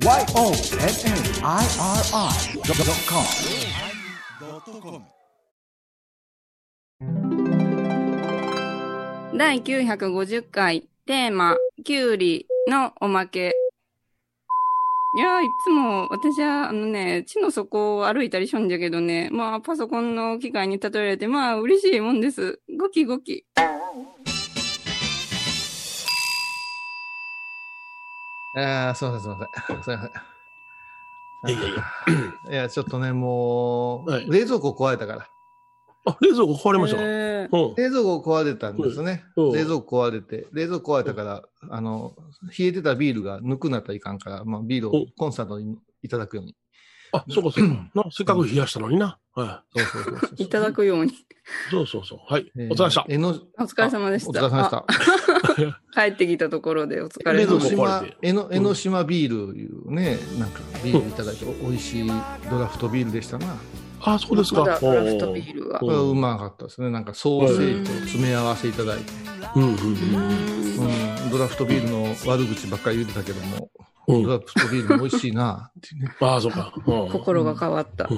YONNIRI.com 第950回テーマ、キュウリのおまけ。いやー、いつも私は、あのね、地の底を歩いたりしょんじゃけどね、まあ、パソコンの機械に例えられて、まあ、嬉しいもんです。ゴキゴキ。ああ、すいません、すいません。すいません。いやいやいや。いや、ちょっとね、もう、はい冷蔵庫壊れたから。あ、冷蔵庫壊れましたか、えーうん。冷蔵庫壊れたんですね。うん冷蔵庫壊れて、冷蔵庫壊れたから、あの、冷えてたビールがぬくなったらいかんから、まあ、ビールをうんコンスタントにいただくように。あ、そうかそうか。なせっかく冷やしたのにな。はそうそうそうそう。いただくように。い。そうそうそう。はい。えーお疲れ様でした。えの、お疲れ様でした。お疲れ様でした。あ 帰ってきたところでお疲れ様でした。江ノ江ノ島ビールいうね、なんかビールいただいて、美味しいドラフトビールでしたな。あ、そうですか。まだクラフトビールが。これはうまかったですね。なんかソーセージと詰め合わせいただいて。うんうんうん、ドラフトビールの悪口ばっかり言ってたけども、うん。うん。ドラフトビールも美味しいなってね。ああ、そうか。うん。心が変わった。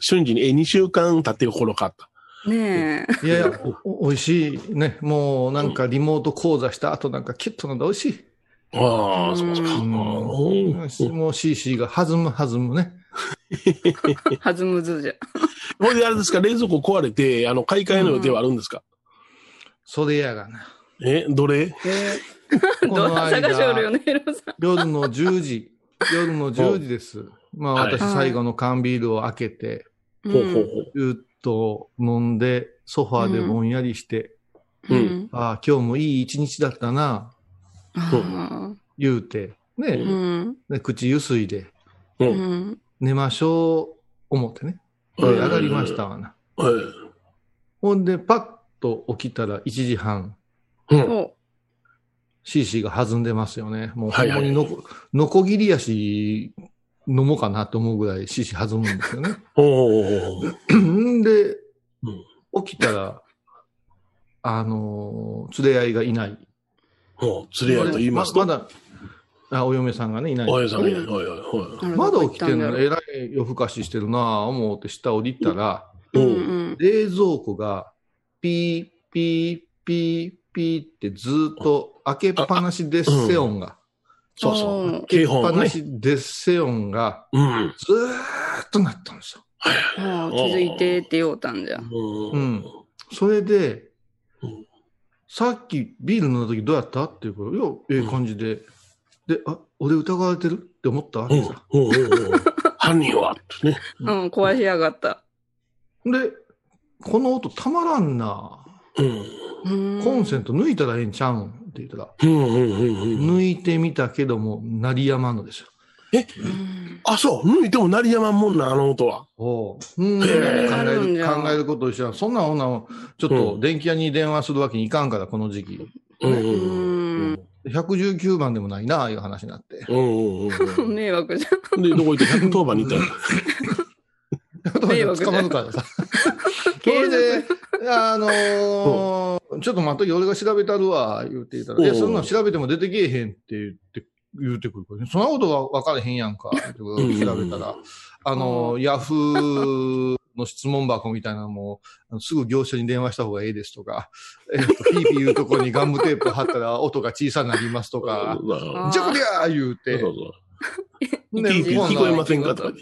瞬時に、え、2週間経って心変わった。ねえ。いやいや、お美味しいね。もうなんかリモート講座した後なんかキュッと飲んで美味しい。ああ、そうか。ううんん。もう CC が弾む弾むね。はずむずじゃ。ほいであれですか、冷蔵庫壊れて、あの、買い替えの予定はあるんですか、それやがな。え、どれ？えこ どんのな探しおるよ間、ね、ヒロさん。夜の10時、夜の10時です。まあはい私最後の缶ビールを開けて、ほうほうほずっと飲んで、ソファーでぼんやりして、うんうん。ああ、今日もいい一日だったな、あ言うて、ね、ーうん。で口ゆすいで、う。うんん。寝ましょう、思ってね。でうん上がりましたわな。はい。ほんで、パッと起きたら1時半、うん。お CC が弾んでますよね。もうほんまにのこ、のこぎり足飲もうかなと思うぐらい CC 弾むんですよね。ほうほうほうほう。んでうん、起きたら、あのー連れ合いがいない。ほう、連れ合いと言いますと？ままだあ、お嫁さんがね、いない。おやさんがいない。はいはいはい。まだ起きてんののえらい夜更かししてるなぁ思って下降りたら。冷蔵庫がピーピーピーピーってずーっと開けっぱなしデッセ音が、そうそう。開けっぱなしデッセ音がうん。ずーっとなったんですよ。気づいてって言おうたんじゃ。ううん。それでうん、さっきビール飲んだ時どうやったっていうから、いや、ええ感じで。で、あ、俺疑われてるって思った？わうん。けさ。うん。うん。犯人は？ってね。うん、壊しやがった。で、この音たまらんな。うん。コンセント抜いたらええんちゃうんって言ったら、うんうんうんうん。抜いてみたけども、鳴りやまんのですよ。うんあ、そう。抜いても鳴りやまんもんな、あの音は。おう。うん、考へええある考えること一緒や。そんな女を、ちょっと電気屋に電話するわけにいかんから、この時期。うんううんん。119番でもないな、いう話になって。うんうんうん。迷惑じゃん。で、どこ行って110番に行ったら。迷惑じゃん捕まるからさ。それで、あのーちょっと待っとき、俺が調べたるわ、言うて言ったら、いや、うん。そんなん調べても出てけえへんって言って、言うてくる。から、そんなことは分からへんやんか、ってん調べたら、あのーヤフーの質問箱みたいなのも、あのすぐ業者に電話した方がええですとか、えっと、ピーピー言うとこにガムテープ貼ったら音が小さくなりますとか、じゃこりゃー言うて、そうそう。聞こえませんか？とか。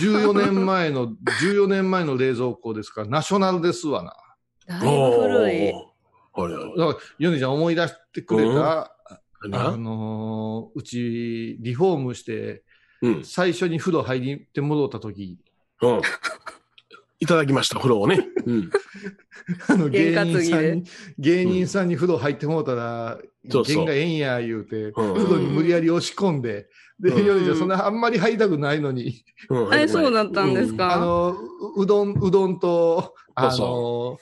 14年前の、14年前の冷蔵庫ですから、ナショナルですわな。だいぶ古い。はいはい。だから、ヨネちゃん思い出してくれた、あ何のーうち、リフォームして、うん。最初に風呂入って戻った時、うん。いただきました、風呂をね。うん。あの芸人さんに、芸人さんに風呂入ってもうたら、そうそう。弦がええんや、言うて、うん。風呂に無理やり押し込んで、で、うん。ヨネちゃんそんなあんまり入りたくないのに、うん。あれそうだったんですか？あの、ううどん、うどんと、あの、そ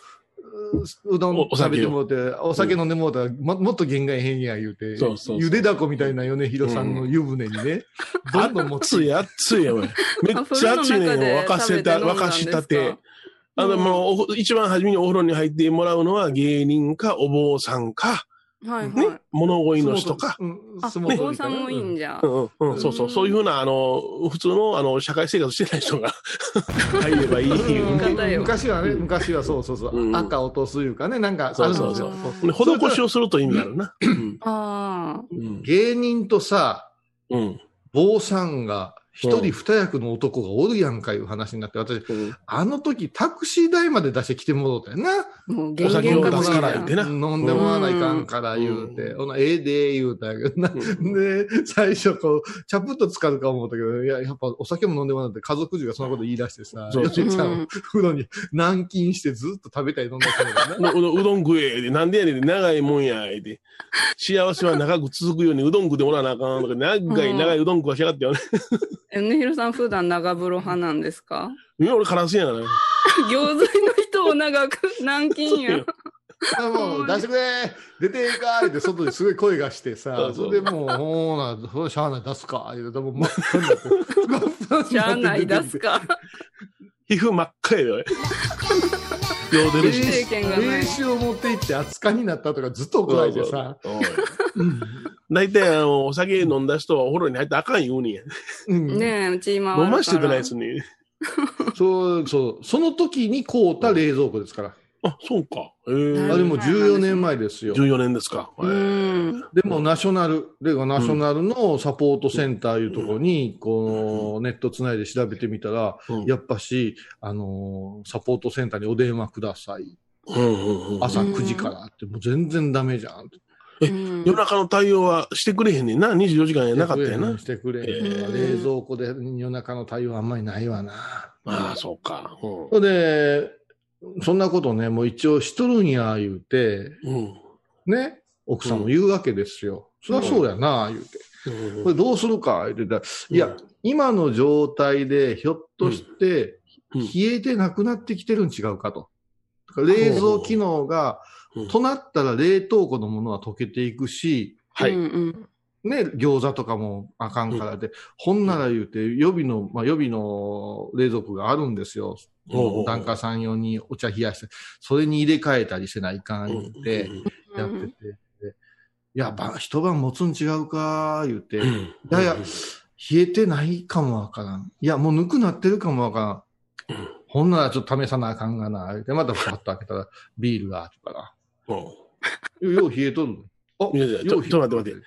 ううどん食べてもうて、お酒飲んでもうたら、ももっと限界変や言うて、そうそうそうゆでだこみたいな米広さんの湯船にね、どんどん持って熱い熱いやばい。めっちゃ熱いねんよ。沸かせた、沸かしたて。あの、もうお、一番初めにお風呂に入ってもらうのは芸人かお坊さんか、はいねはい。、物乞いの人か。うん、あ、相お坊さん撲取りかなもいいんじゃう。んうんうん、そうそう、そういうふうな、あの、普通の、あの、社会生活してない人が入ればいい昔はね、昔はそうそうそう、うん赤落とすいうかね、なんかあそうそうるんですよ。そう。で施しをすると意味あるな。うんああ。うん芸人とさ、うん。坊さんが一人二役の男がおるやんかいう話になって、私、うんあの時タクシー代まで出してきてもろうたよな。もう、お酒を出すからや言ってな飲んでもらわないかんから言うて、ほな、ええで言うたけどな。うんで、最初こう、チャプッと使うか思ったけど、いや、やっぱお酒も飲んでもらって家族中がそんなこと言い出してさ、そうよしちゃうんん、風呂に軟禁してずっと食べたり飲んだからな。うどんうどん食えで、なんでやねんで、長いもんや、で。幸せは長く続くようにうどん食ってもらわなあかんとか、長い長いうどん食わしやがってよね。え、ねひろさん普段長風呂派なんですか？いや、俺カラスやからね。行水の人を長く軟禁や。あもう、出してくれ出ていかーって外ですごい声がしてさそれでもう、ほーな、それしゃあない出すか言うて、もう真っ赤になってしゃあない出すか。皮膚真っ赤やで、俺。よう出るし。名刺を持って行って熱燗になったとかずっと怒られてさ、大体、あの、お酒飲んだ人はお風呂に入ってあかん言うねんや。うんねえ、うち今は。飲ましてくれないですね。そう、そう、その時に買うた冷蔵庫ですから。あ、そうか。ええあれも14年前ですよ。14年ですか。えん。でも、ナショナル、レガナショナルのサポートセンターいうところに、このネットつないで調べてみたら、うんやっぱし、あのーサポートセンターにお電話ください。うんうんうん朝9時からって、もう全然ダメじゃん。うん夜中の対応はしてくれへんねんな。24時間やなかったよな。してくれへん冷蔵庫で夜中の対応あんまりないわな。ああ、そうか。うほんで、そんなことね、もう一応しとるんや、言うて、ん。うん。ね、奥さんも言うわけですよ。そりゃそうやな、言うて。うんこれどうするか、言ってたら、いや、今の状態でひょっとして、うん冷えてなくなってきてるん違うかと。だから冷蔵機能が、うんとなったら冷凍庫のものは溶けていくし、はい。ね、餃子とかもあかんからで、ほんなら言うて、予備の、まあ予備の冷蔵庫があるんですよ。檀家さん用にお茶冷やして、それに入れ替えたりせないかん言うて、うんやってて、でいや、ば一晩持つん違うか、言うて、いうんやいや、冷えてないかもわからん。いや、もうぬくなってるかもわからん。うんほんならちょっと試さなあかんがな、言うて、またパッと開けたら、ビールがあるから。うんよう冷えとる。あいやいやちょよう冷えちょっと待っててる。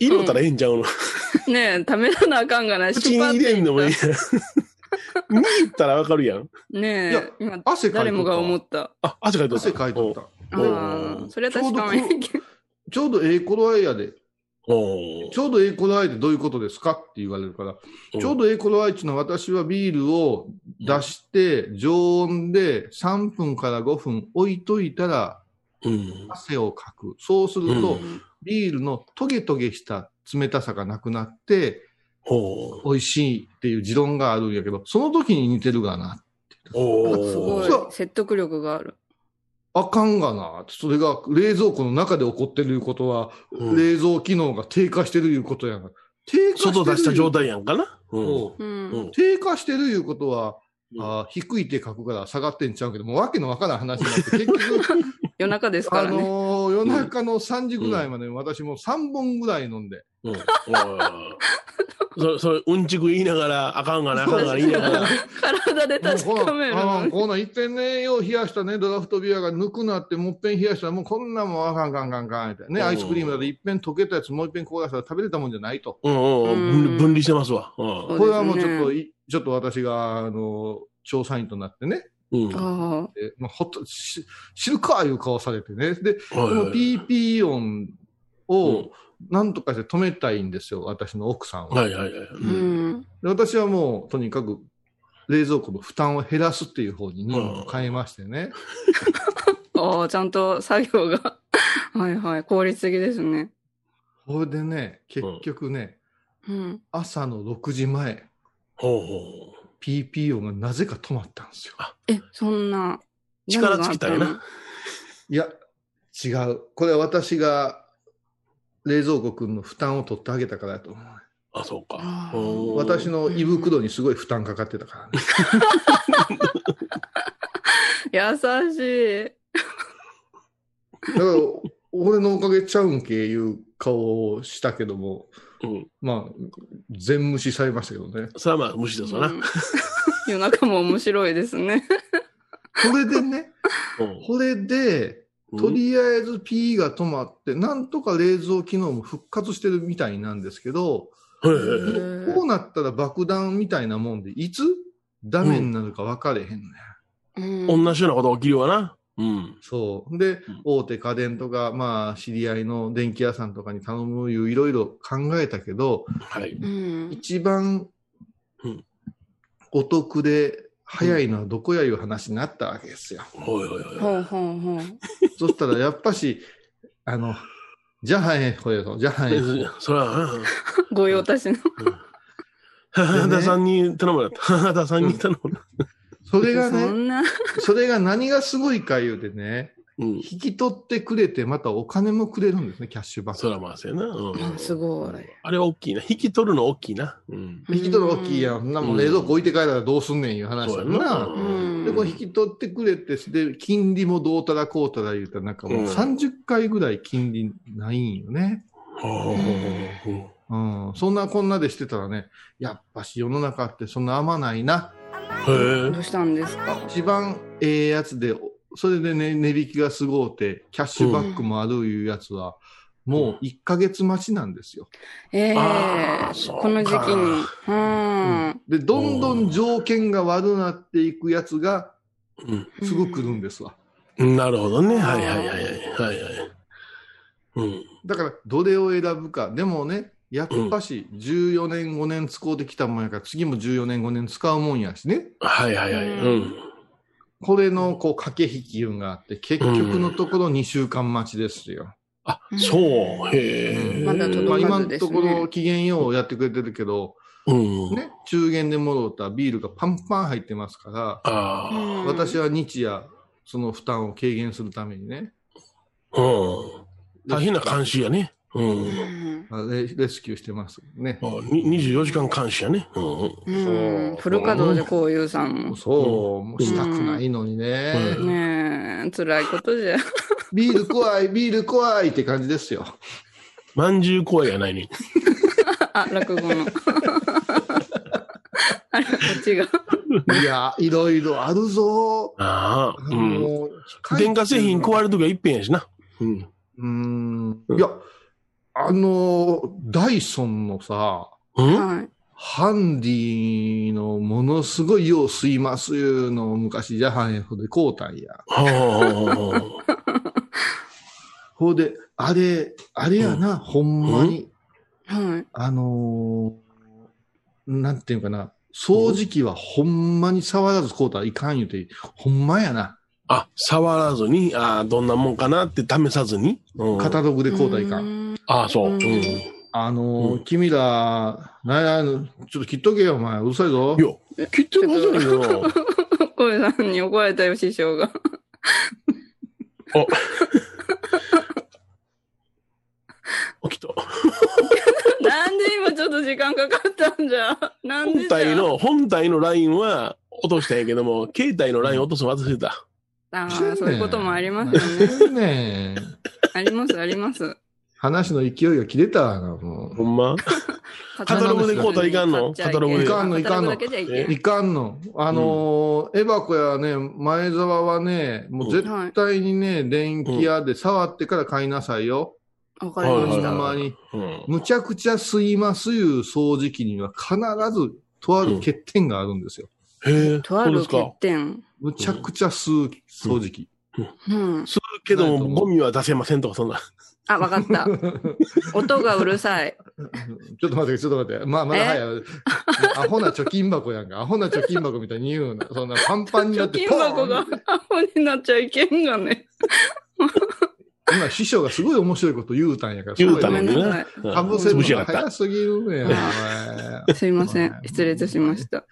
入れたらええんちゃうの？ねえ、試さなあかんがない。口に入れんのもいい ったらわかるやん。ねいやえ、今、汗かいとった誰もが思った。あ、汗かいとった。汗かいとった。おうああ、それは確かに。ちょうどええ頃合いやで。ちょうどええ頃合いってどういうことですか？って言われるから、ちょうどええ頃合いっていうのは私はビールを出して、常温で3分から5分置いといたらうん。汗をかく。そうすると、うんビールのトゲトゲした冷たさがなくなって、ほう。美味しいっていう持論があるんやけど、その時に似てるがな。おあすごそうい。説得力がある。あかんがな。それが冷蔵庫の中で起こってるいうことは、うん冷蔵機能が低下してるいうことやが。低下してる外出した状態やんかな。うん。低下してるいうことは、うんあー低いって書くから下がってんちゃうけど、もうわけのわからん話になって、結局、夜中ですかあらね。のー夜中の3時ぐらいまで私も3本ぐらい飲んで、うん。おいそそれ、うんちく言いながら、あかんがな、あかんがな言いながら。体で確かめるの、あのーこの一遍ね、よう冷やしたね、ドラフトビアがぬくなって、もっぺん冷やしたら、もうこんなんもんあかんかんかんかんって。ね、うんアイスクリームだと一遍溶けたやつもう一遍凍らせたら食べれたもんじゃないと。うんうんうん。分分離してますわ。うんこれはもうちょっとい、ちょっと私が、あの、調査員となってね、うん。あえまあ、ほっと、し知るかいう顔されてね。で、この PP 音をなんとかして止めたいんですよ、私の奥さんは。はいはいはい。あ。うん。で私はもう、とにかく、冷蔵庫の負担を減らすっていう方に任務を変えましてね。ああ、ちゃんと作業が。はいはい。効率的ですね。これでね、結局ね、うん。朝の6時前、ほうほう。PP 音がなぜか止まったんですよ。え、そんな。力尽きたよないや、違う。これは私が冷蔵庫くんの負担を取ってあげたからだと思う。あ、そうか私の胃袋にすごい負担かかってたからね。優しい。だから、俺のおかげちゃうんけいう顔をしたけども、うん。まあ、全無視されましたけどね。それはまあ、無視ですわな。うん夜中も面白いですね。これでね、うんこれで、とりあえず P が止まって、なんとか冷蔵機能も復活してるみたいなんですけど、こうなったら爆弾みたいなもんで、いつダメになるか分かれへんね、うん同じようなこと起きるわな。うん。そう。でうん、大手家電とか、まあ、知り合いの電気屋さんとかに頼むいういろいろ考えたけど、はい。うん一番うんお得で早いのはどこやいう話になったわけですよ。ほいほいほい。ほうほうほう。そしたらやっぱし、あの、じゃはえほよと、じゃはえ。それは、御用達の。母田さんに頼まれた。母田さんに頼まれた。それがそね。それが何がすごいか言うてね、うん。引き取ってくれて、またお金もくれるんですね、キャッシュバック。そらまあ、そうやな。うんあすごい。あれは大きいな。引き取るの大きいな。うん。引き取る大きいやん。なもん冷蔵庫置いて帰ったらどうすんねんいう話やな。で、こう引き取ってくれて、で、金利もどうたらこうたら言うたら、なんかもううん30回ぐらい金利ないんよね。ほうん。そんなこんなでしてたらね、やっぱし世の中ってそんな甘ないな。へえどうしたんですか？一番ええやつで、それでね、値引きがすごうて、キャッシュバックもあるいうやつは、もう1ヶ月待ちなんですよ。ええあーこの時期に。うん。で、どんどん条件が悪なっていくやつが、うすぐ来るんですわ。ん。なるほどね。はいはいはいはい。はいはい。うん。だから、どれを選ぶか。でもね、やっぱし、14年、5年使うてきたもんやから、次も14年、5年使うもんやしね。はいはいはい。うん。これの、こう、駆け引き運があって、結局のところ2週間待ちですよ。あ、そう。へえ。まだ届かずまあ、今のところ、機嫌ようやってくれてるけど、うん。ね、中元でもろうたビールがパンパン入ってますから、ああ。私は日夜、その負担を軽減するためにね、うん。大変な監視やね。う。うんレレスキューしてますね。あに24時間監視やね。うん。うん。フル稼働でこういうさんも。そう、もうしたくないのにね。うんねえ、辛いことじゃ。ビール怖い、ビール怖いって感じですよ。まんじゅう怖いやないに。あ、落語の。あれ、こっちが。いや、いろいろあるぞ。ああ。あうん。の電化製品壊れるときは一遍やしな。うん。うーん。いや、あの、ダイソンのさ、うん？はい。ハンディのものすごいよう吸いますいうのを昔ジャハン F で買うたんや。はほうで、あれ、あれやな、ほんまに、はい。あのーなんていうかな、掃除機はほんまに触らず買うたらいかん言うて、ほんまやな。あ、触らずに、ああ、どんなもんかなって試さずに？うん、カタログで買うたらいかん。ん。ああ、そう。ううんん。あのーうん君ら、なんや、ちょっと切っとけよ、お前。うるさいぞ。いや、切ってるはずやけどな。小江さんに怒られたよ、師匠が。あ、来た。なんで今ちょっと時間かかったんじゃ。なんで本じゃ体の、本体のラインは落としたんやけども、携帯のライン落とすの忘れてた。ああ、そういうこともありますよね。ねえ。あります、あります。話の勢いが切れたわな、もほんま？カタログで買うたらいかんの？カタログでいかんのいかんのいかんの。あのーエバコやね、前澤はね、もう絶対にね、電気屋で触ってから買いなさいよ。わかりまほした。んまに。うん。むちゃくちゃ吸いますいう掃除機には必ずとある欠点があるんですよ。へえ、とある欠そうですか。点。むちゃくちゃ吸う掃除機。うん。するけども、ゴミは出せませんとか、そんな。あ、わかった。音がうるさい。ちょっと待って、ちょっと待って。まあ、まだ早い。アホな貯金箱やんか。アホな貯金箱みたいに言うな。そんなパンパンにな貯って金箱がポーンってアホになっちゃいけんがね。今、師匠がすごい面白いこと言うたんやから。言うたごんなさい。うんかぶせるの早すぎるね。お前すいません。失礼いたしました。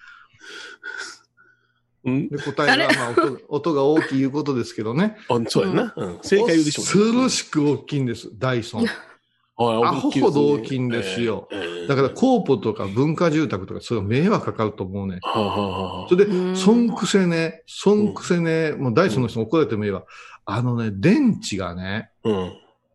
うん？で答えが、まあ音、音が大きいいうことですけどね。あそうやな。うん。正解言うでしょ。恐ろしく大きいんです、ダイソン。アホほど大きいんですよ。だから、コーポとか文化住宅とか、それは迷惑かかると思うね。それで、うんそんくせね、そんくせね、もうダイソンの人に怒られてもいいわ。あのね、電池がね、うん。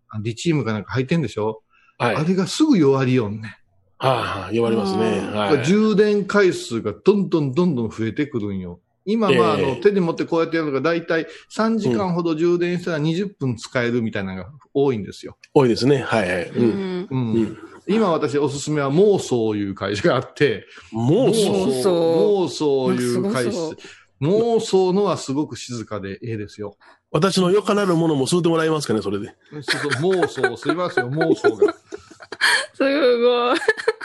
あリチウムかなんか入ってんでしょ、はい。あれがすぐ弱りよんね。はあ、言われますね。充電回数がどんどんどんどん増えてくるんよ。今、まあ、あええの、手で持ってこうやってやるのが、だいたい3時間ほど充電したら20分使えるみたいなのが多いんですよ。多いですね。はいはい。ううん。ん。うん。うん。今私おすすめは妄想いう会社があって、もう妄そう。妄想いう会社。妄想のはすごく静かでええですよ。私のよかなるものも吸うてもらえますかね、それで。そうそう、妄想、すいますよ、妄想が。すごい。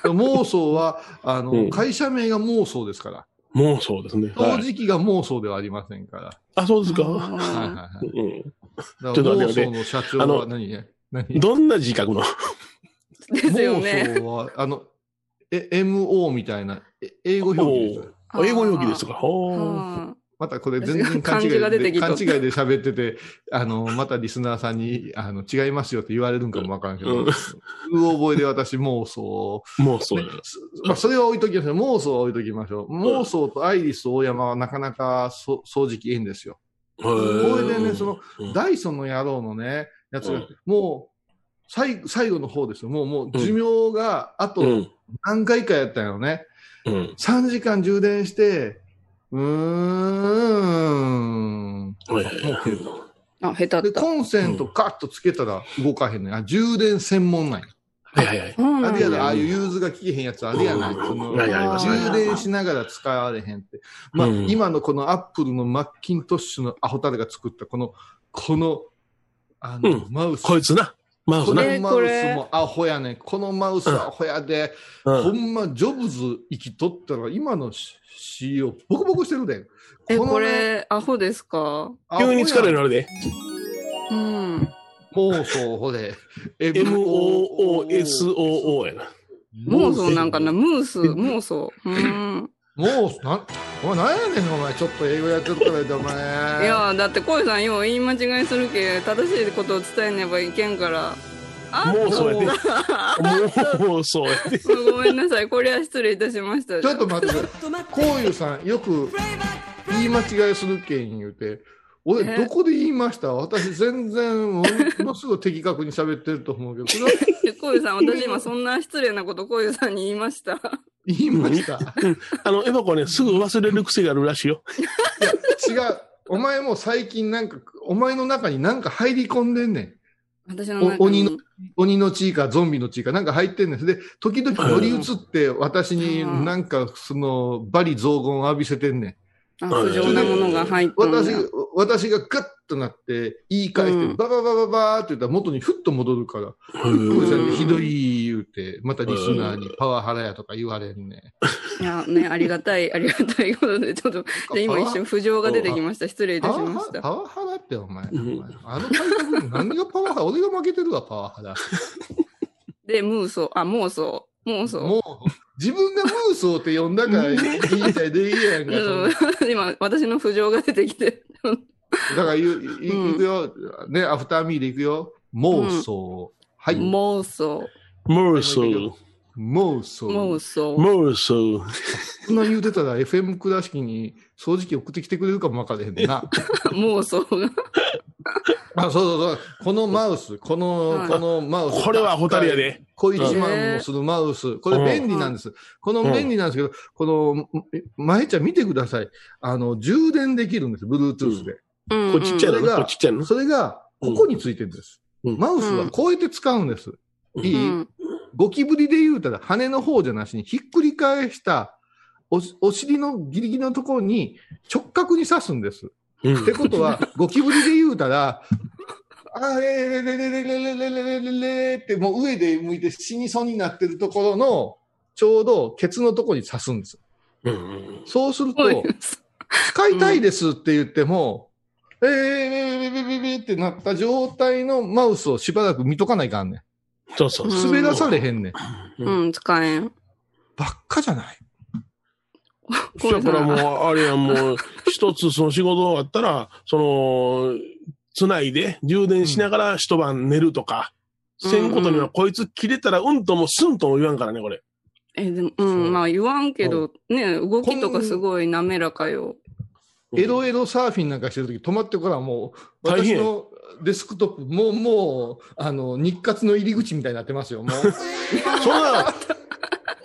妄想は、あの、うん会社名が妄想ですから。もうそうですね。はい。掃除機が妄想ではありませんから。あ、そうですか。はいはいはい。うん。だちょっと待って妄想の社長あのは何？ね何？どんな字書くの？ですよね。妄想は、あの、え、MO みたいな、え英語表記です。あ英語表記ですか。ほーはまたこれ全然 勘違いで、勘違いで喋ってて、あの、またリスナーさんに、あの、違いますよって言われるんかもわからんけど、うんう覚えで私妄想もうそうね。すまあ、それは置いときましょう。妄想は置いときましょう。妄想とアイリス大山はなかなかそ掃除機いいんですよ。ここれでね、その、うんダイソンの野郎のね、やつがうん、もう、最最後の方ですよ。もう、もう、寿命が、あとうん。何回かやったよね。うん。3時間充電して、うーん。はいあ、下手で、った。コンセントカッとつけたら動かへんねん。あ、充電専門なんや。はいはいはい。うんあれやだ、ああいう融通が効けへんやつあれやない。うんそのはいありますね充電しながら使われへんって。まあ、うん今のこのアップルのマッキントッシュのアホタレが作ったこの、この、あの、うんマウス。こいつな。マウスな。このえマウスもアホやねん。このマウスアホやで、うん。ほんま、ジョブズ生きとったら、今の CEO、ボコボコしてるで。え、のねこれ、アホですか？急に疲れるあれで。うん。妄想、ほれ。MOOSOO やな。妄想なんかな？ムース、妄想。うん。もう、なん、お前何やねん、お前。ちょっと英語やってるからで、お前。いや、だって、小井さん、よう言い間違いするけ、正しいことを伝えねばいけんから。あもうそうやで。もうそうやで。ごめんなさい。これは失礼いたしました。ちょっと待ってください。こういうさん、よく言い間違いするけん言うて、俺、えどこで言いました？私、全然、ものすごい的確に喋ってると思うけど、それは 小湯さん、私今そんな失礼なこと小湯さんに言いました。言いました。あの、エバコはね、すぐ忘れる癖があるらしいよ。違う。お前も最近なんか、お前の中になんか入り込んでんねん。私の中に。お鬼の鬼の血かゾンビの血かなんか入ってんねん。で、時々乗り移って私になんかその、バリ雑言を浴びせてんねん。あ、不浄なものが入ったんだ。私、私がガッとなって言い返して、うんバババババーって言ったら元にふっと戻るから、これさんひどい言うて、またリスナーにパワハラやとか言われんね。いや、ね、ありがたい、ありがたいことで、ちょっと、で今一瞬不浄が出てきました。失礼いたしました。パワハラってお前、おうん前あの体格に何がパワハラ？俺が負けてるわ、パワハラ。で、妄想、あ、妄想、妄想。もう、自分がムーソーって呼んだからいいみたいでいいやんか。今、私の不浄が出てきて。だから言う、いうんいくよ。ね、アフターミーでいくよ。妄想。はい。妄想、モー妄想。妄想。モーソー。そんな言うてたら FM 倉敷に掃除機送ってきてくれるかもわからへんねんな。妄想が。あ、そうそうそう。このマウス、この、はいこのマウス。これはホタルやで。小一万もするマウス。これ便利なんです。この便利なんですけど、この、前ちゃん見てください。あの、充電できるんです。Bluetooth で。うんこれちっちゃいのそれがこれちっちゃいのそれが、ここについてるんです。うんマウスはこうやって使うんです。いい、うんゴキブリで言うたら羽の方じゃなしにひっくり返したおお尻のギリギリのところに直角に刺すんです。うんってことは、ゴキブリで言うたら、あれれれれれれれれれれれれってもう上で向いて死にそうになってるところのちょうどケツのところに刺すんです。うんうんそうするとう、使いたいですって言っても、えー、ビビビビビってなった状態のマウスをしばらく見とかないかんねん。そうそう。滑らされへんねん。うん、使えん。ばっかじゃない？そしたらもう、あれやもう、一つその仕事終わったら、その、つないで充電しながら一晩寝るとか、うんせんことにはこいつ切れたらうんともすんとも言わんからね、これ。え、でも、うんまあ言わんけど、ね、動きとかすごい滑らかよ。エロエロサーフィンなんかしてるとき止まってからもう、私のデスクトップ、もう、もう、あの、日活の入り口みたいになってますよ、もう。そんな、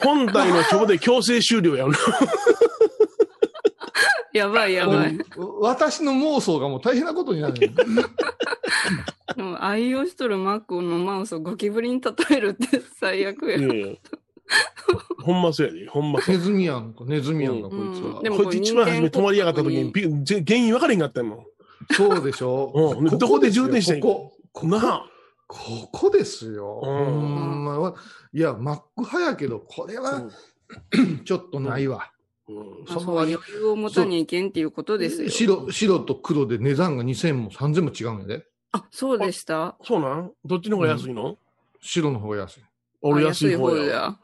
本体の規模で強制終了やんな。やばいやばい。私の妄想がもう大変なことになる。でも愛用しとるマックのマウスをゴキブリに例えるって最悪や。いやいや ほんまそうやで、ほんまそうネ。ズミやんか、ネズミやんか、うこいつは。でもこいつ一番初め止まりやがった時に、原因分かれへんかったんやもん。そうでしょうんどこで充電したらいいここ、なあ。ここですよ。いや、マック派やけど、これは ちょっとないわ。そう余裕を持たにゃいけんっていうことですよ。白、白と黒で値段が2000も3000も違うんやで。あ、そうでした。そうなん？どっちの方が安いの、白の方が安い。俺あ安い方や。や。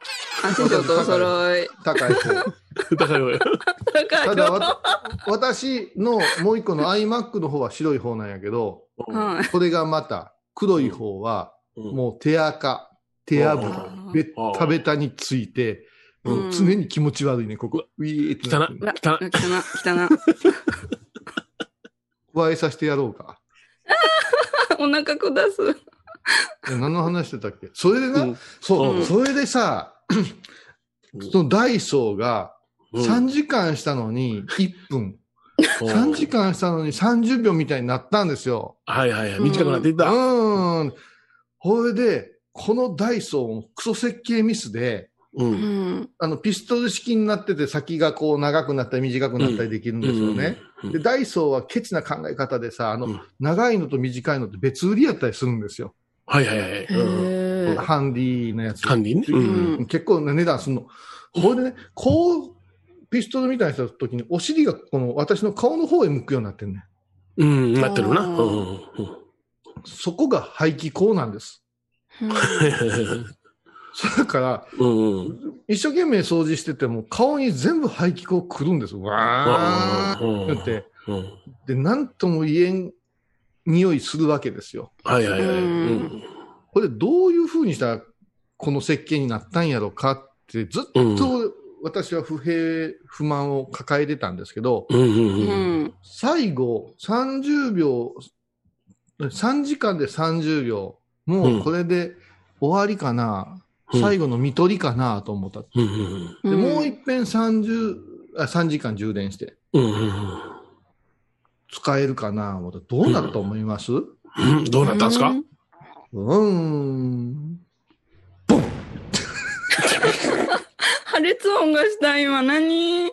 あ、師匠とお揃い。高い方。高い方や。高いただわ、私のもう一個の iMac の方は白い方なんやけど、はい。これがまた黒い方はうんもう手垢、手あ油、ーべったべたについて、常に気持ち悪いね、ここ。ウィーってなっ汚汚、汚。加え させてやろうか。お腹下す。え何の話してたっけ？それでな、うんそう、うんそれでさ、そのダイソーがうん3時間したのに1分、3時間したのに30秒みたいになったんですよ。はいはいはい。短くなっていった。うん。ほれで、このダイソーもクソ設計ミスで、う。うんん。あの、ピストル式になってて先がこう長くなったり短くなったりできるんですよね。うん。で、ダイソーはケチな考え方でさ、あの、うん長いのと短いのって別売りやったりするんですよ。はいはいはい。ハンディのやつ。ハンディね。うんうん結構な値段するの。ほいでね、こう、ピストルみたいにした時に、お尻がこの私の顔の方へ向くようになってるね。うん、なってるな。うんうんうんそこが排気口なんです。だから、うんうん。一生懸命掃除してても、顔に全部排気口来るんです。わーってで、なんとも言えん匂いするわけですよ。はいはいはい。ううんんこれどういう風にしたらこの設計になったんやろかってずっと私は不平不満を抱えてたんですけど、うんうんううん。ん。最後30秒、3時間で30秒、もうこれで終わりかな、うん最後の見取りかなと思った。うんうんで、もう一遍30、あ3時間充電してうんうん使えるかな思った。どうなると思います？ううん。どうなったんですか？ーん。破裂音がした今何？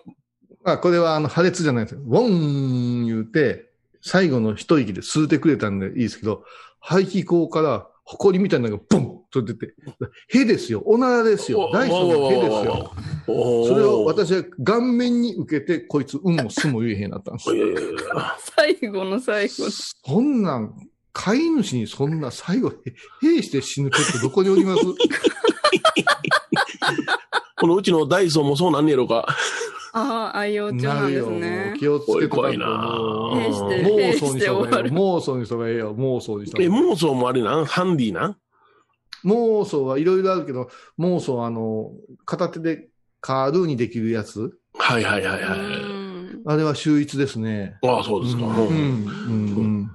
あ、これはあの破裂じゃないですよ。ウォン言うて、最後の一息で吸うてくれたんでいいですけど、排気口から埃みたいなのがボンと出て、へですよ。おならですよ。ダイソーのへですよ。おそれを私は顔面に受けて、こいつ、うんもすも言えへんなったんです最後の最後。そんなん、飼い主にそんな最後、へ、へして死ぬペットどこにおります？このうちのダイソーもそうなんねやろか。ああ、愛用中なんですね。気をつけてた怖いな妄想にした方がいいよ。妄想にした方がいいよ。妄想にした方がえ、いい。妄想もあれなん？ハンディな妄想はいろいろあるけど、妄想はあの、片手でカールーにできるやつ？はいはいはいはい。うんあれは秀逸ですね。ああ、そうですか。うん。ううんん。うん。うん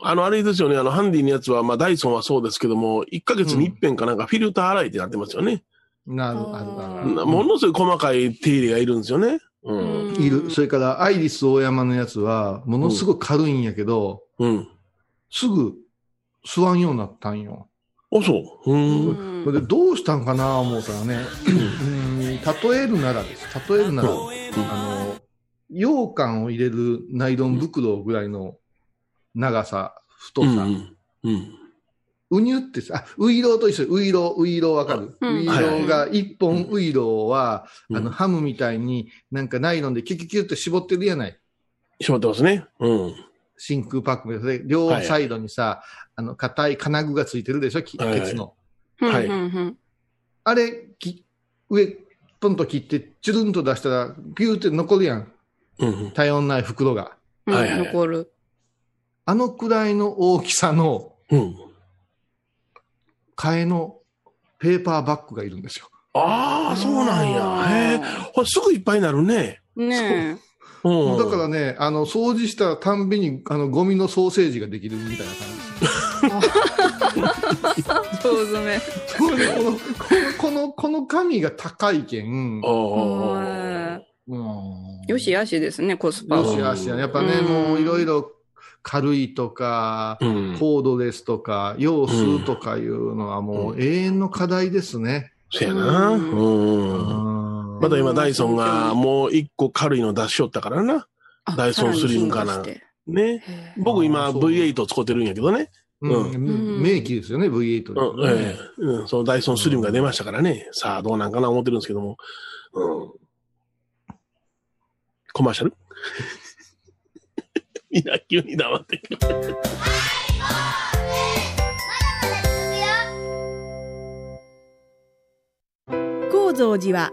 あの、あれですよね、あの、ハンディのやつは、まあ、ダイソンはそうですけども、1ヶ月に一遍かなんかフィルター洗いってなってますよね。なる、あるある。ものすごい細かい手入れがいるんですよね。うん。いる。それから、アイリス大山のやつは、ものすごい軽いんやけど、うん。すぐ吸わんようになったんよ。あ、そう。う。うんんそれでどうしたんかな思ったらね、うん、例えるならです。例えるなら、あの、羊羹を入れるナイロン袋ぐらいの長さ、太さ。うん。うん。ウニュってさ、あ、ウイローと一緒、ウイロー、ウイローわかる、うんウイローが、一本ウイローは、うんあの、ハムみたいになんかナイロンでキュキュキュって絞ってるやない。しまってますね。うん。真空パックで、両サイドにさ、あの、硬い金具がついてるでしょ、きはいはいケツの。はいあれ、き上、ポンと切って、チュルンと出したら、ピューって残るやん。うん。頼んない袋が。うんはいはい残る。あのくらいの大きさのうん。替えのペーパーバッグがいるんですよ。ああ、そうなんや。へえ。これすぐいっぱいになるね。ねううんだからね、あの、掃除したたんびに、あの、ゴミのソーセージができるみたいな感じです。腸詰め。これこの、この、この、この紙が高いけん、よしあしですね、コスパよは。しあしやね。やっぱね、うんもういろいろ軽いとか、うん。コードレスとか、要数とかいうのはもう永遠の課題ですね。そやな。ううん。うんまた今、ダイソンがもう一個軽いの出しよったからな。あダイソンスリムかなね。僕今あーそう V8 使ってるんやけどね。うんうん名機ですよね、V8 うん、で、ええうん、そのダイソンスリムが出ましたからね。さあ、どうなんかな思ってるんですけども。うん。コマーシャル？みんな急に黙ってる。高蔵寺は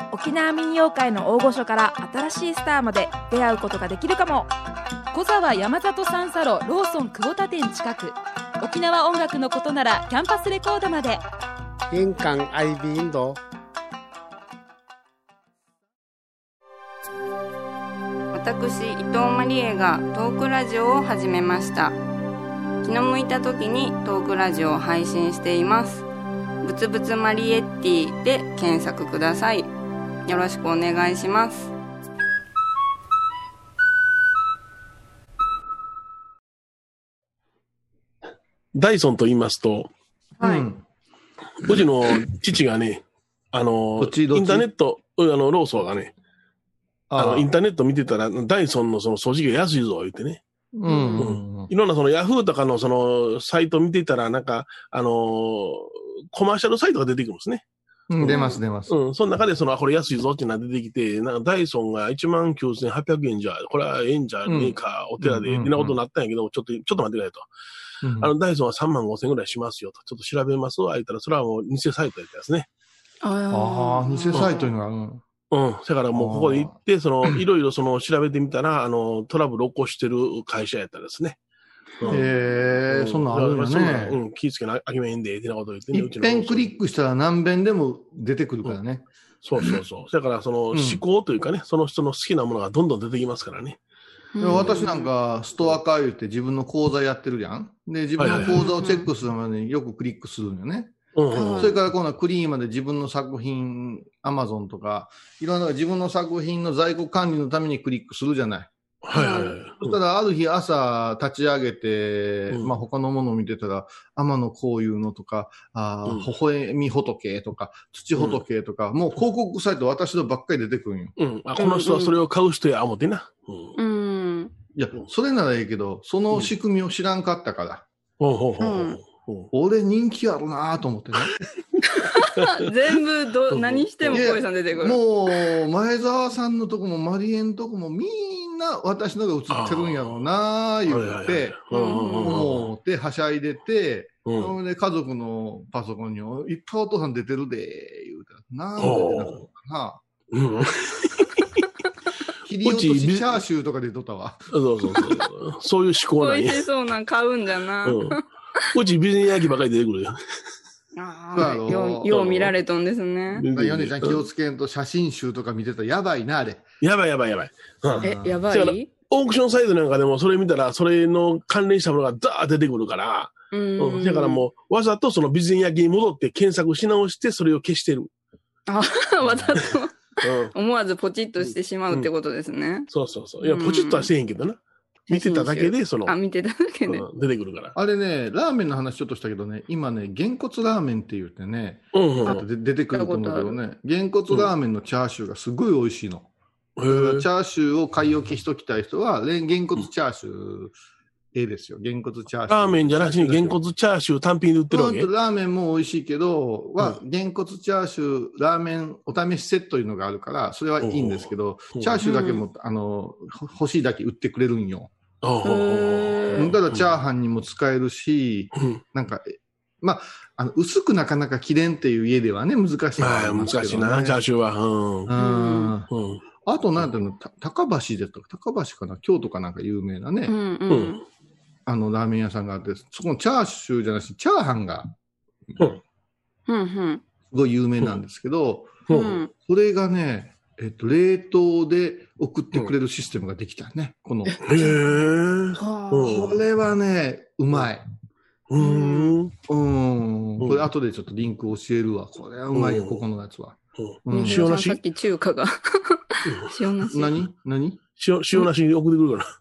沖縄民謡界の大御所から新しいスターまで出会うことができるかも。小沢山里三佐路ローソン久保田店近く。沖縄音楽のことならキャンパスレコードまで。印港 IB 印度。私伊藤マリエがトークラジオを始めました。気の向いた時にトークラジオを配信しています。ぶつぶつマリエッティで検索くださいよろしくお願いします。ダイソンと言いますと、はい、うちの父がね、あのどっ、ちどっち？インターネット、うんあの、ローソンがね、あの、インタターネット見てたら、ダイソンのその掃除機が安いぞ、言ってね。うんうん。うん。いろんなそのヤフーとかのそのサイト見てたら、なんか、あのーコマーシャルサイトが出てくるんですね。うん出ます出ます。うん。その中でその、あこれ安いぞっていうのが出てきて、なんかダイソンが19,800円じゃ、これはええんじゃねえか、お寺で、ってなことになったんやけど、ちょっと、ちょっと待ってくれと。うんあの、ダイソンは3万5千ぐらいしますよと。ちょっと調べますわ、言ったら、それはもう偽サイトやったやつね。ああ、偽サイトには、うんうん。だからもうここで行って、その、いろいろその調べてみたら、あの、トラブル起こしてる会社やったですね。うんへえ、そんなんあるんね。うん、気ぃつけなあきめんで、ってなこと言ってね。一遍クリックしたら何遍でも出てくるからね。そうそうそう。だから、その、うん思考というかね、その人の好きなものがどんどん出てきますからね。でも私なんか、ストア化言って自分の口座やってるやん。で、自分の口座をチェックするまでによくクリックするんよね。それから今度はクリーンまで自分の作品、アマゾンとか、いろんな自分の作品の在庫管理のためにクリックするじゃない。はいはいはい。そしたら、ある日朝立ち上げて、うんまあ他のものを見てたら、天野こういうのとか、あーうん微笑み仏とか、土仏とか、もう広告サイト私のばっかり出てくるんよ。うん。あ、この人はそれを買う人や思ってな。うん。うんいや、それならいいけど、その仕組みを知らんかったから、ほうほうほうほううんほう。俺人気あるなと思ってね。全部ど 何しても小井さん出てくるもう、前澤さんのとこもマリエのとこもみんな私のが映ってるんやろうな言って、思ってはしゃいでて、うん。それで家族のパソコンに、いっぱいお父さん出てるで、言うたら、なんで出てなかったかな。うん。切り落としチャーシューとかで撮ったわ。そうそうそう。そういう思考なんや。美味しそうなん買うんじゃな、うん。うちビジネ焼きばかり出てくるよ。ああようよう見られとんですねヨネちゃん気をつけんと写真集とか見てたらやばいな、あれ。やばいやばいやばい。うんえやばい？オークションサイトなんかでもそれ見たら、それの関連したものがザーッ出てくるから、ううんん。だからもう、わざとそのビジネ焼きに戻って検索し直して、それを消してる。あ わざとうん。思わずポチッとしてしまうってことですね、そうそうそう。いや、うんポチッとはせえへんけどな。見てただけで、その、あ見てただけで、うん出てくるから。あれね、ラーメンの話ちょっとしたけどね、今ね、げんこつラーメンって言ってね、うんうん。あとで出てくると思うけどね、げんこつラーメンのチャーシューがすごい美味しいの。へーチャーシューを買い置きしときたい人は、れんげんこつチャーシューええですよ。げんこつチャーシュー。ラーメンじゃなしに、げんこつチャーシュー単品で売ってるわけ？うんとラーメンも美味しいけど、は、げんこつチャーシュー、ラーメンお試しセットいうのがあるから、それはいいんですけど、うんチャーシューだけも、あの、ほ欲しいだけ売ってくれるんよ。ああへーだからチャーハンにも使えるし、うんなんか、えまあ、あの、薄くなかなか切れんっていう家ではね、難しいと思まあ、難しいな、チャーシューは。うん。うん。うん。あと、なんていうの、た高橋でと高橋かな？京都かなんか有名なね、うんうん。あの、ラーメン屋さんがあって、そこのチャーシューじゃなし、チャーハンが、うんうん。すごい有名なんですけど、う。うんん。それがね、えっと、冷凍で送ってくれるシステムができたね。この、へえ。はうんこれはね、うまい。うん。うん。うんこれ後でちょっとリンク教えるわ。これはうまいよ、うんここのやつは。塩なし？さっき中華が。塩なし。何？何？塩、塩なしに送ってくるか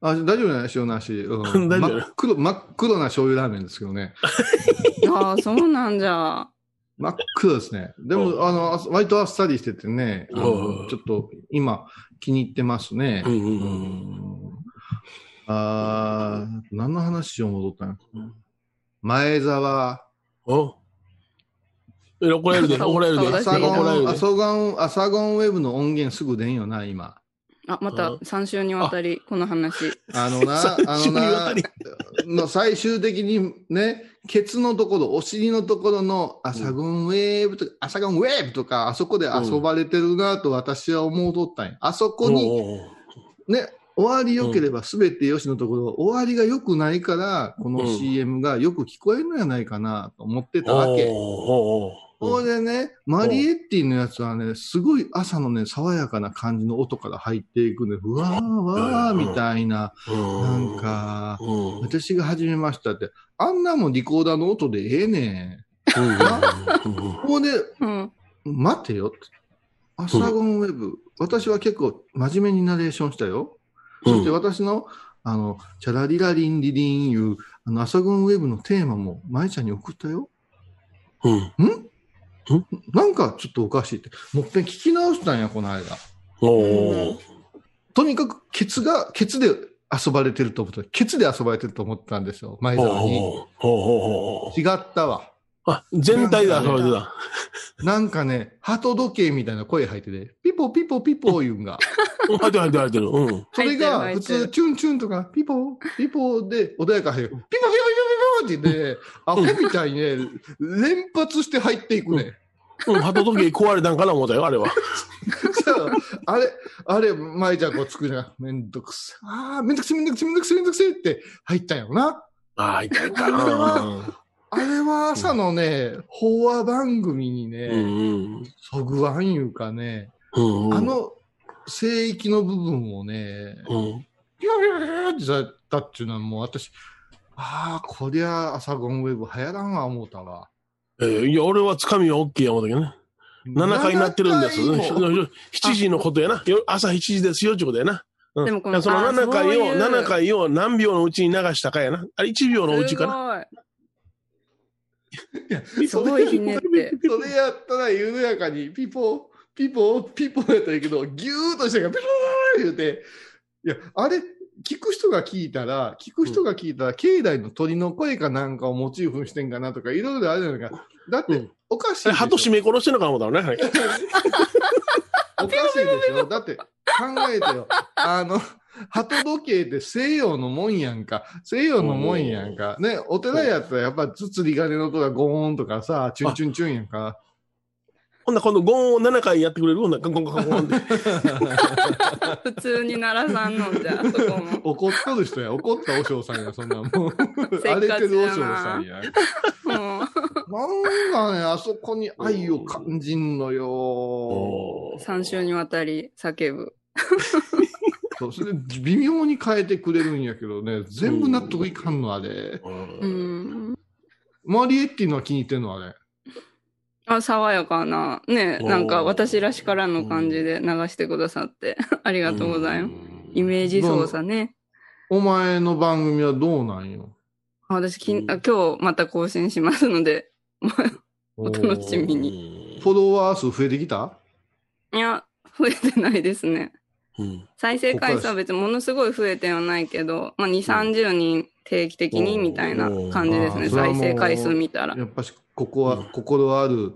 あ、大丈夫だね、塩なし。うん、大丈夫？真っ黒、真っ黒な醤油ラーメンですけどね。ああ、そうなんじゃ。真っ黒ですね。でも、あの、あ割とあっさりしててね、あうんのちょっと今気に入ってますね。ら。うんうんうん。うんあー何の話しよう戻ったんや前澤、お？え怒られるで、怒られるで。朝いいなゴン、怒られるで。朝ゴン、朝ゴンウェブの音源すぐ出んよな、今。あ、また3週にわたり、この話。あのな、あのな、の最終的にね、ケツのところ、お尻のところの朝ゴンウェーブとか、朝ゴンウェーブとか、あそこで遊ばれてるなと私は思うとったんや。あそこに、ね、終わり良ければ全てよしのところ、終わりが良くないから、このうん CM がよく聞こえるのやないかなと思ってたわけ。おうおうそれでね、マリエッティのやつはね、すごい朝のね、爽やかな感じの音から入っていくね、うわーわーみたいな、なん、か、うん。私が始めましたって、あんなもんリコーダーの音でええねうんうんん。ここで、うん。待てよって。朝ゴンウェブ、私は結構真面目にナレーションしたよ。そして私の、あの、チャラリラリンリリンいう、あの、朝ゴンウェブのテーマも、舞ちゃんに送ったよ。うん？なんかちょっとおかしいって。もっぺん聞き直したんや、この間。おうとにかく、ケツが、ケツで遊ばれてると思った。ケツで遊ばれてると思ってたんですよ、前澤に。ほうほうほうほう違ったわ。あ、全体で遊ばれてた。なんかね、鳩時計みたいな声入ってて、ピポピポピポ言うんが。うん入ってる入ってる入ってる。うん。それが普通、チュンチュンとか、ピポ、ピポで穏やか入る。ピポピポピポピポって言って、アホみたいにね、連発して入っていくね。うん、鳩時計壊れたんかな思ったよ、あれは。あ、あれ、あれ、舞ちゃんこうつくじゃん。めんどくさい。ああ、めんどくせえめんどくせえめんどくせえめんどくせえって入ったんやろな。ああ、痛いかあれな。あれは朝のね、法話番組にうんね、うん。そぐわんいうかね、うんうん。あの聖域の部分をね、ピューピューってされたっていうのはもう私、ああ、こりゃ朝ゴンウェブ流行らんわ思ったわ。えーいや、俺はつかみは OK や思ったけどね。7回になってるんです。7回も7時のことやな。よ朝7時ですよってことやな。うんでもこのだからそのあ7回を、そういう7回を何秒のうちに流したかやな。あれ1秒のうちかな。な。いやすごいひねって。それやったら緩やかにピポ、ピポ、ピポやったらいいけど、ギューッとしてからピポー言うて、いや、あれ、聞く人が聞いたら、聞く人が聞いたら、境内の鳥の声かなんかをモチーフにしてんかなとか、いろいろあるじゃないか。だってうん、おかしい鳩締め殺してんのかな思ったのね。おかしいでしょ。だって、考えてよ。あの、鳩時計って西洋のもんやんか。西洋のもんやんか。ね、お寺やったらやっぱつつり金の音がゴーンとかさ、チュンチュンチュンやんか。ほんなら今度ゴーンを7回やってくれる？ほんならゴンゴンゴンゴンって。普通にならさんのじゃあ、そこも。怒っとる人や、怒った和尚さんや、そんなもん。せ荒れてる和尚さんや。うんなんかね、あそこに愛を感じんのよ。おー3週にわたり叫ぶ。そうそれで微妙に変えてくれるんやけどね、全部納得いかんの、あれ。ううんん。マリエッティのは気に入ってんの、あれ。あ、爽やかな。ねなんか私らしからぬ感じで流してくださって。ありがとうございます。イメージ操作ね。お前の番組はどうなんよ？あ私きんあ、今日また更新しますので。お楽しみに。フォロワー数増えてきた？いや、増えてないですね。うん。再生回数は別にものすごい増えてはないけど、まあ、2、30人定期的にみたいな感じですね。再生回数見たら。やっぱし、ここは心ある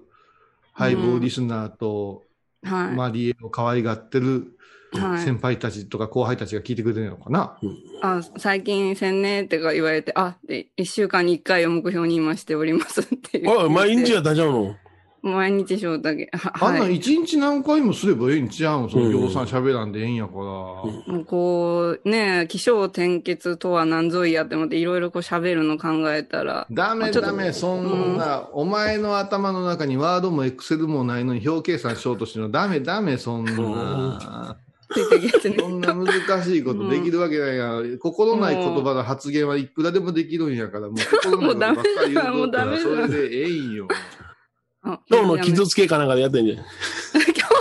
ハイボーリスナーと、はい。マリエを可愛がってるはい先輩たちとか後輩たちが聞いてくれてるのかな？あ、最近せんねってか言われて、あ、で、1週間に1回を目標に今しておりますっていう。あ、毎日やったんちゃうの？毎日翔太け。はあんな。一日何回もすればええんちゃうん？そのうん行さん喋らんでええんやから。もうこう、ね、気象転結とは何ぞいやって思っていろいろこう喋るの考えたら、ダメダメ、そんな、お前の頭の中にワードもエクセルもないのに表計算しようとしてるのダメダメ、そんな。そんな難しいことできるわけないやん。心ない言葉の発言はいくらでもできるんやから、もう心ないことばっかり言うとったら、それでええんよ。あ今日の傷つけかなんかでやってんじゃん。今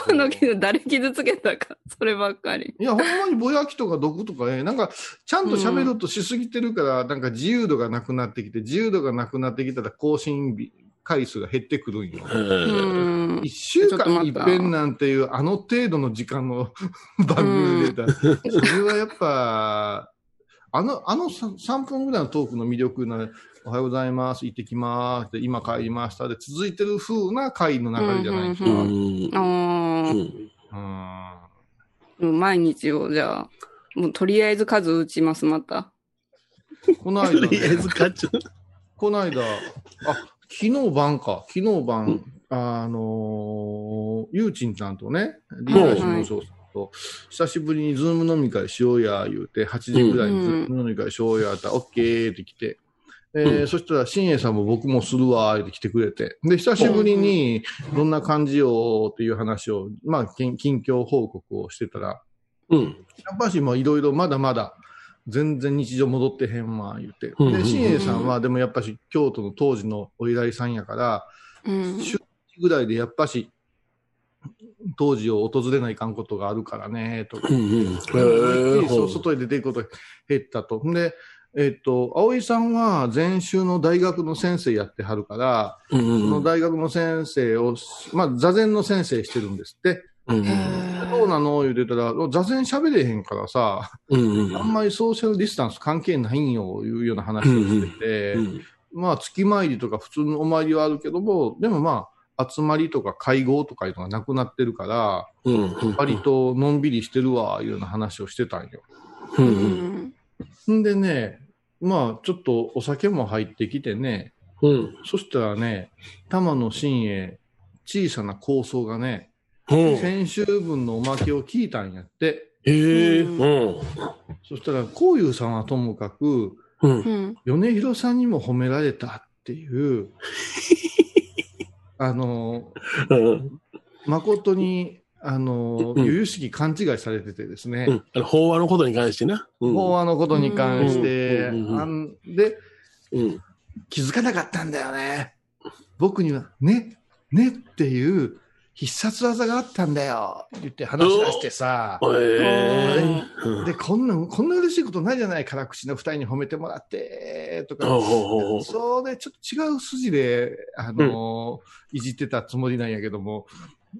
日の傷、誰傷つけたか、そればっかり。いや、ほんまにぼやきとか毒とかね、なんか、ちゃんと喋ろうとしすぎてるから、なんか自由度がなくなってきて、自由度がなくなってきたら更新日回数が減ってくるんよ。ううんん一。週間に一遍なんていう、あの程度の時間の 番組で出た。それはやっぱ、あの、あの 3, 3分ぐらいのトークの魅力な、おはようございます、行ってきます、で今帰りました、で続いてる風な回の流れじゃないですか。ううん毎日を、じゃあ、もうとりあえず数打ちます、また。この間、とりあえず買っちゃう。この間、あ、昨日晩か、昨日晩、あのー、ゆうちんちゃんとね、リーダー志望賞さんと、久しぶりにズーム飲み会しようや、言うて、8時ぐらいにズーム飲み会しようや、って、オッケーって来て、えーうんそしたら、新栄さんも僕もするわ、って来てくれて、で、久しぶりに、どんな感じよっていう話を、まあ、近近況報告をしてたら、うん。やっぱし、まあ、いろいろまだまだ、全然日常戻ってへんわ、言うて。うんうんうんで、新栄さんは、でもやっぱし、京都の当時のお依頼さんやから、うん。週ぐらいでやっぱし、当時を訪れないかんことがあるからね、とか。うんうん。そう外へ出ていくことが減ったと。で、えっと、葵さんは前週の大学の先生やってはるから、うんそのうん。大学の先生を、まあ、座禅の先生してるんですって。うんどうなの？言うてたら、座禅喋れへんからさ、うんあんまりソーシャルディスタンス関係ないんよ、いうような話をしてて、うん。まあ、月参りとか普通のお参りはあるけども、でもまあ、集まりとか会合とかいうのがなくなってるから、うん。割とのんびりしてるわ、いうような話をしてたんよ。う。うんん。んでね、まあ、ちょっとお酒も入ってきてね、うん。そしたらね、玉野真栄、小さな構想がね、うん。先週分のおまけを聞いたんやって。へえ。うん。そしたら、こういうさんはともかく、うん。うん。米広さんにも褒められたっていう、あの、うん。誠に、あの、うん由々しき勘違いされててですね、うん。あの、法話のことに関してな。うん。法話のことに関して、うんで、うん。気づかなかったんだよね。僕には、ね、ねっていう必殺技があったんだよ。言って話し出してさ。へえ。うんで、こんな、こんな嬉しいことないじゃない辛口の二人に褒めてもらって、とか。ほうほうほうほうそれ、ちょっと違う筋で、あのーいじってたつもりなんやけども、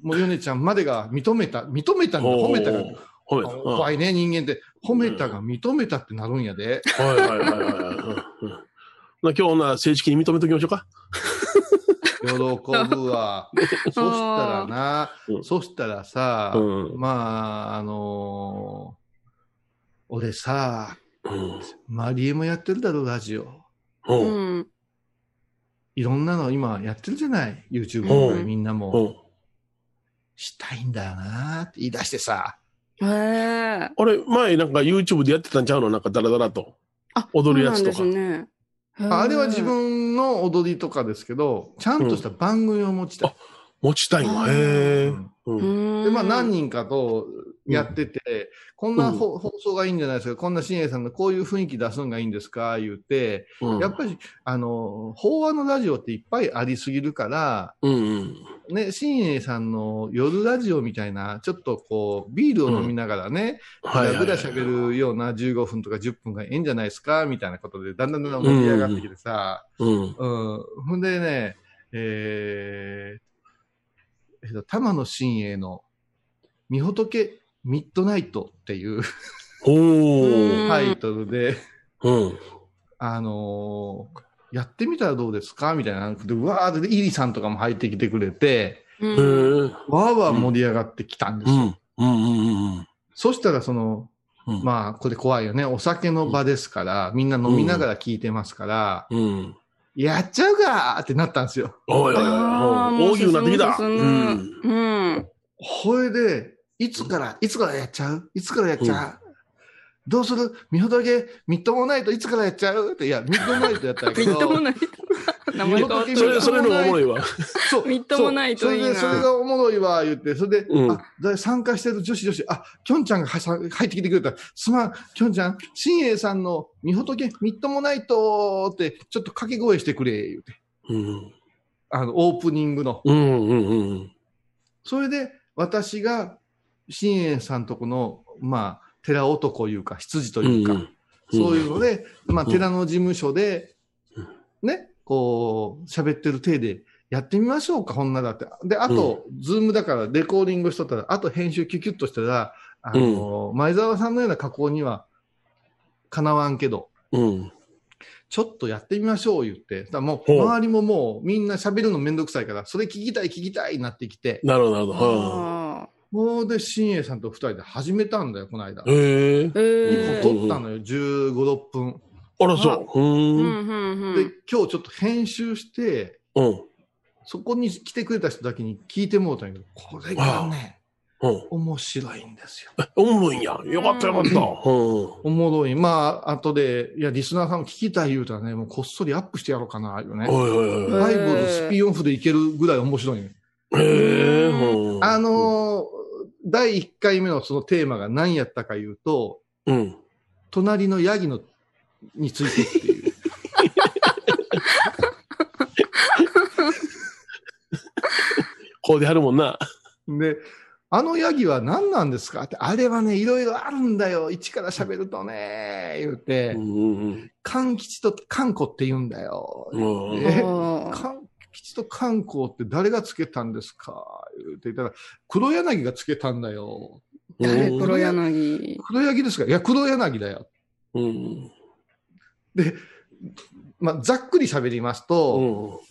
もうヨネちゃんまでが認めた、認めたんだ、褒めたが、褒めた。怖いね、人間って。褒めたが認めたってなるんやで。はいはいはいはい今日な正式に認めときましょうか。喜ぶわ。そしたらな、うんそしたらさ、うんまあ、あのー俺さ、うん。マリエもやってるだろ、ラジオ。う。うんん。いろんなの今やってるじゃない ?YouTube うんでみんなも。うん。したいんだよなって言い出してさ。へえ。あれ、前なんか YouTube でやってたんちゃうの？なんかダラダラと。あ、踊るやつとかそうですね。あれは自。分の踊りとかですけど、ちゃんとした番組を持ちたい。持ちたいわ。あへえ。うんう。うんん。で、まあ何人かとやってて、こんなほ放送がいいんじゃないですか、こんな新栄さんのこういう雰囲気出すのがいいんですか言って、うんやっぱり、あの、法話のラジオっていっぱいありすぎるから、うんうん。ね、新栄さんの夜ラジオみたいな、ちょっとこう、ビールを飲みながらね、ぐはいはいはい。だぐだ喋るような15分とか10分がいいんじゃないですかみたいなことで、だんだんだんだん盛り上がってきてさ、うん。うん。ほんでね、えー、えっと、玉野真栄の、みほとけミッドナイトっていう。タイトルで、うん。あのーやってみたらどうですか？みたいな。で、うわーって、イリさんとかも入ってきてくれて、うへん。ー。わーわー盛り上がってきたんですよ。うん。うんうんうんそしたら、その、うん。まあ、これ怖いよね。お酒の場ですから、みんな飲みながら聞いてますから、うん。やっちゃうかーってなったんですよ。おいおいおい大きくなってきた。うん。ほいで、いつから、いつからやっちゃう？いつからやっちゃう、どうする？みほどけ、みっともないといつからやっちゃう？って、いや、みっともないとやったら みっともない。名前それ、それのがおもろいわ。そう。みっともないといいな。そう。それで、それがおもろいわ、言って、それで、うん。あ、だ参加してる女子女子、あ、きょんちゃんがはさ入ってきてくれた。すまん、きょんちゃん、新栄さんのみほとけ、みっともないとって、ちょっと掛け声してくれ、言うて。うん。あの、オープニングの。うんうんうん。それで、私が、新栄さんとこの、まあ、寺男いうか、羊とうん。いうか、んそういうので、まあ、うん寺の事務所で、ね、こう、喋ってる体で、やってみましょうか、ほんならって。で、あと、ズームだからレコーディングしとったら、あと編集キュキュッとしたら、あの、前澤さんのような加工には、かなわんけど、うん。ちょっとやってみましょう言って、だもう、周りももう、みんな喋るのめんどくさいから、それ聞きたい聞きたいになってきて、なるほど、なるほど。あもうで、新栄さんと二人で始めたんだよ、この間。へえ。ーへ一本ー撮ったのよ、15、6分。あら、そう。う。うんんうんで、うん。今日ちょっと編集して、うん。そこに来てくれた人だけに聞いてもうたんやけど、これがね、うん。面白いんですよ。おもろいんや。よかったよかった。うん。おもろい。まあ、後で、いや、リスナーさんも聞きたい言うたらね、もうこっそりアップしてやろうかな、よね。おいおいおい。バイブルスピンオフでいけるぐらい面白いね。へえ。うんあ、のー第1回目のそのテーマが何やったか言うと、うん。隣のヤギの、についてっていう。こうではるもんな。で、あのヤギは何なんですか？って、あれはね、いろいろあるんだよ。一から喋るとね、言うてう、んうんカン吉とカンコって言うんだよ。うん。吉とカンコって誰がつけたんですか？言うて言ったら、黒柳がつけたんだよ。黒柳。黒柳ですかいや、黒柳だよ。うん。で、まあ、ざっくり喋りますと、